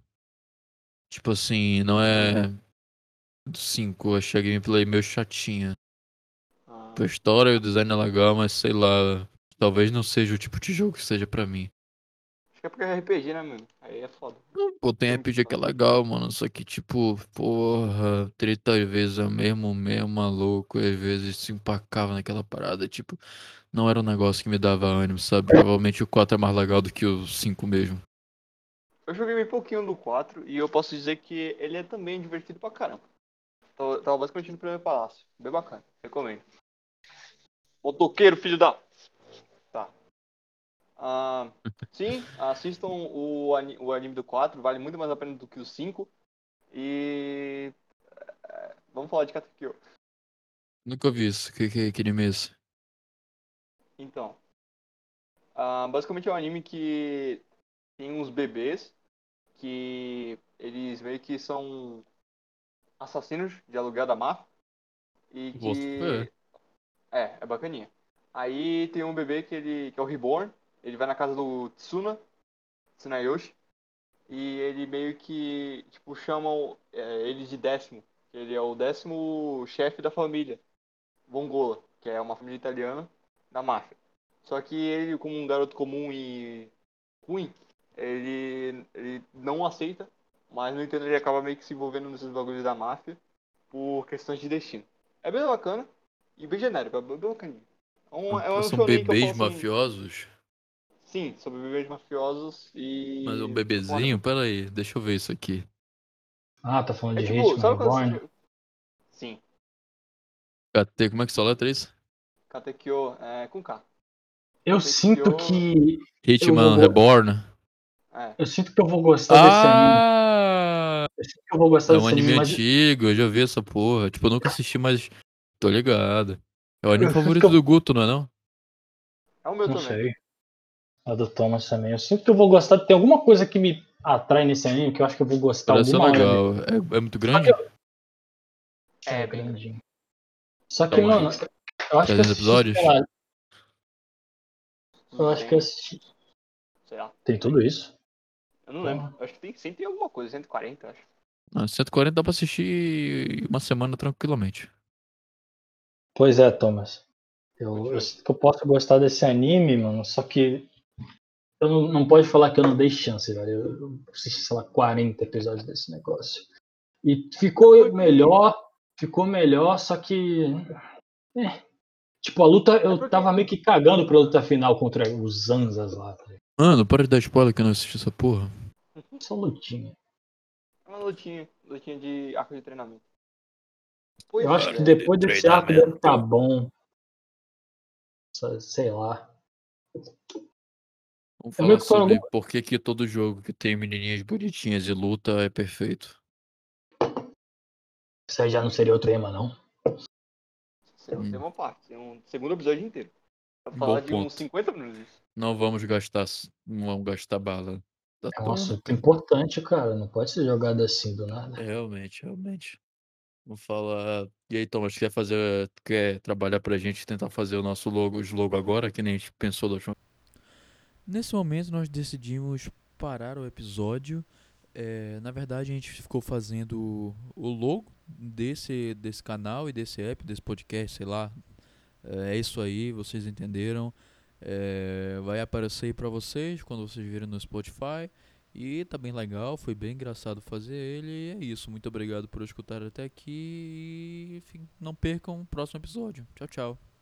Tipo assim, não é. Do 5, eu achei a gameplay meio chatinha. A história e o design é legal, mas sei lá. Talvez não seja o tipo de jogo que seja pra mim. acho que é porque é RPG, né, mano? Aí é foda. Pô, tem RPG que é legal, mano. Só que, tipo, porra, 30 vezes é mesmo, mesmo maluco. E às vezes se empacava naquela parada. Tipo, não era um negócio que me dava ânimo, sabe? Provavelmente o 4 é mais legal do que o 5 mesmo. Eu joguei bem pouquinho do 4 e eu posso dizer que ele é também divertido pra caramba. Tava, tava basicamente no primeiro palácio. Bem bacana. Recomendo. Motoqueiro, filho da. Tá. Ah, sim, assistam o, o anime do 4. Vale muito mais a pena do que o 5. E. é, Vamos falar de Katekyo. Nunca vi isso. Que, que, que anime é esse? Então. ah, basicamente é um anime que tem uns bebês que eles meio que são assassinos de aluguel da máfia. E que. fé. É, é bacaninha. Aí tem um bebê que ele. que é o Reborn. Ele vai na casa do Tsuna, Tsunayoshi. E ele meio que, tipo, chamam é, ele de décimo. que Ele é o décimo chefe da família. Vongola, que é uma família italiana da máfia. Só que ele, como um garoto comum e ruim, ele, ele não aceita, mas no entanto ele acaba meio que se envolvendo nesses bagulhos da máfia por questões de destino. É bem bacana e bem genérico, é bem bacaninho. É um, é um São bebês assim, mafiosos? Sim, sobre bebês mafiosos e. Mas um bebezinho? Pera aí, deixa eu ver isso aqui. Ah, tá falando É de tipo, Hitman Reborn? você... Sim, KT, como é que só letra isso? Katekyo é com K. Eu Katekyo- sinto que. Hitman vou- Reborn? É. Eu sinto que eu vou gostar desse anime. Ah! Eu sinto que eu vou gostar É um desse anime anime, mas antigo, eu já vi essa porra. Tipo, eu nunca assisti, mas tô ligado. É o anime favorito do Guto, não é não? É o meu não também. sei. A do Thomas também. Eu sinto que eu vou gostar. Tem alguma coisa que me atrai nesse anime que eu acho que eu vou gostar Parece alguma legal. É, é muito grande? É, É, bem grandinho. Só que, Tamanho. mano, eu acho que eu 300 assisti, episódios? lá, eu acho que eu assisti. Sei lá. Tem tudo isso? Eu não lembro. Eu acho que tem 100 e alguma coisa, 140, eu acho. Ah, 140 dá pra assistir uma semana tranquilamente. Pois é, Thomas. Eu, eu sinto que eu posso gostar desse anime, mano, só que eu não, não pode falar que eu não dei chance, velho. Eu, eu assisti, sei lá, 40 episódios desse negócio. E ficou melhor, ficou melhor, só que. é. Tipo, a luta, eu É tava meio que cagando pra luta final contra os Zanzas lá. tá? Mano, para de dar spoiler que eu não assisti essa porra. Só lutinha. É uma lutinha, lutinha de arco de treinamento. Pois Eu acho é, que depois desse arco deve ficar bom. Sei lá. Vamos É falar sobre algum- por que, que todo jogo que tem menininhas bonitinhas e luta é perfeito. Isso aí já não seria outro tema, não. Isso é um Hum. parte. É um segundo episódio inteiro. Pra Bom falar de uns ponto. 50 minutos. Não vamos gastar, não vamos gastar bala. Tá É um assunto importante, cara. Não pode ser jogado assim do nada. Realmente, realmente. Vamos falar. E aí, Thomas, quer fazer. Quer trabalhar pra gente tentar fazer o nosso logo, os logo agora, que nem a gente pensou da última Nesse momento nós decidimos parar o episódio. É, na verdade, a gente ficou fazendo o logo desse, desse canal e desse app, desse podcast, sei lá. É, é isso aí, vocês entenderam. É, vai aparecer pra vocês quando vocês virem no Spotify. E tá bem legal, foi bem engraçado fazer ele. E é isso, muito obrigado por escutar até aqui. E, enfim, não percam o próximo episódio. Tchau, tchau.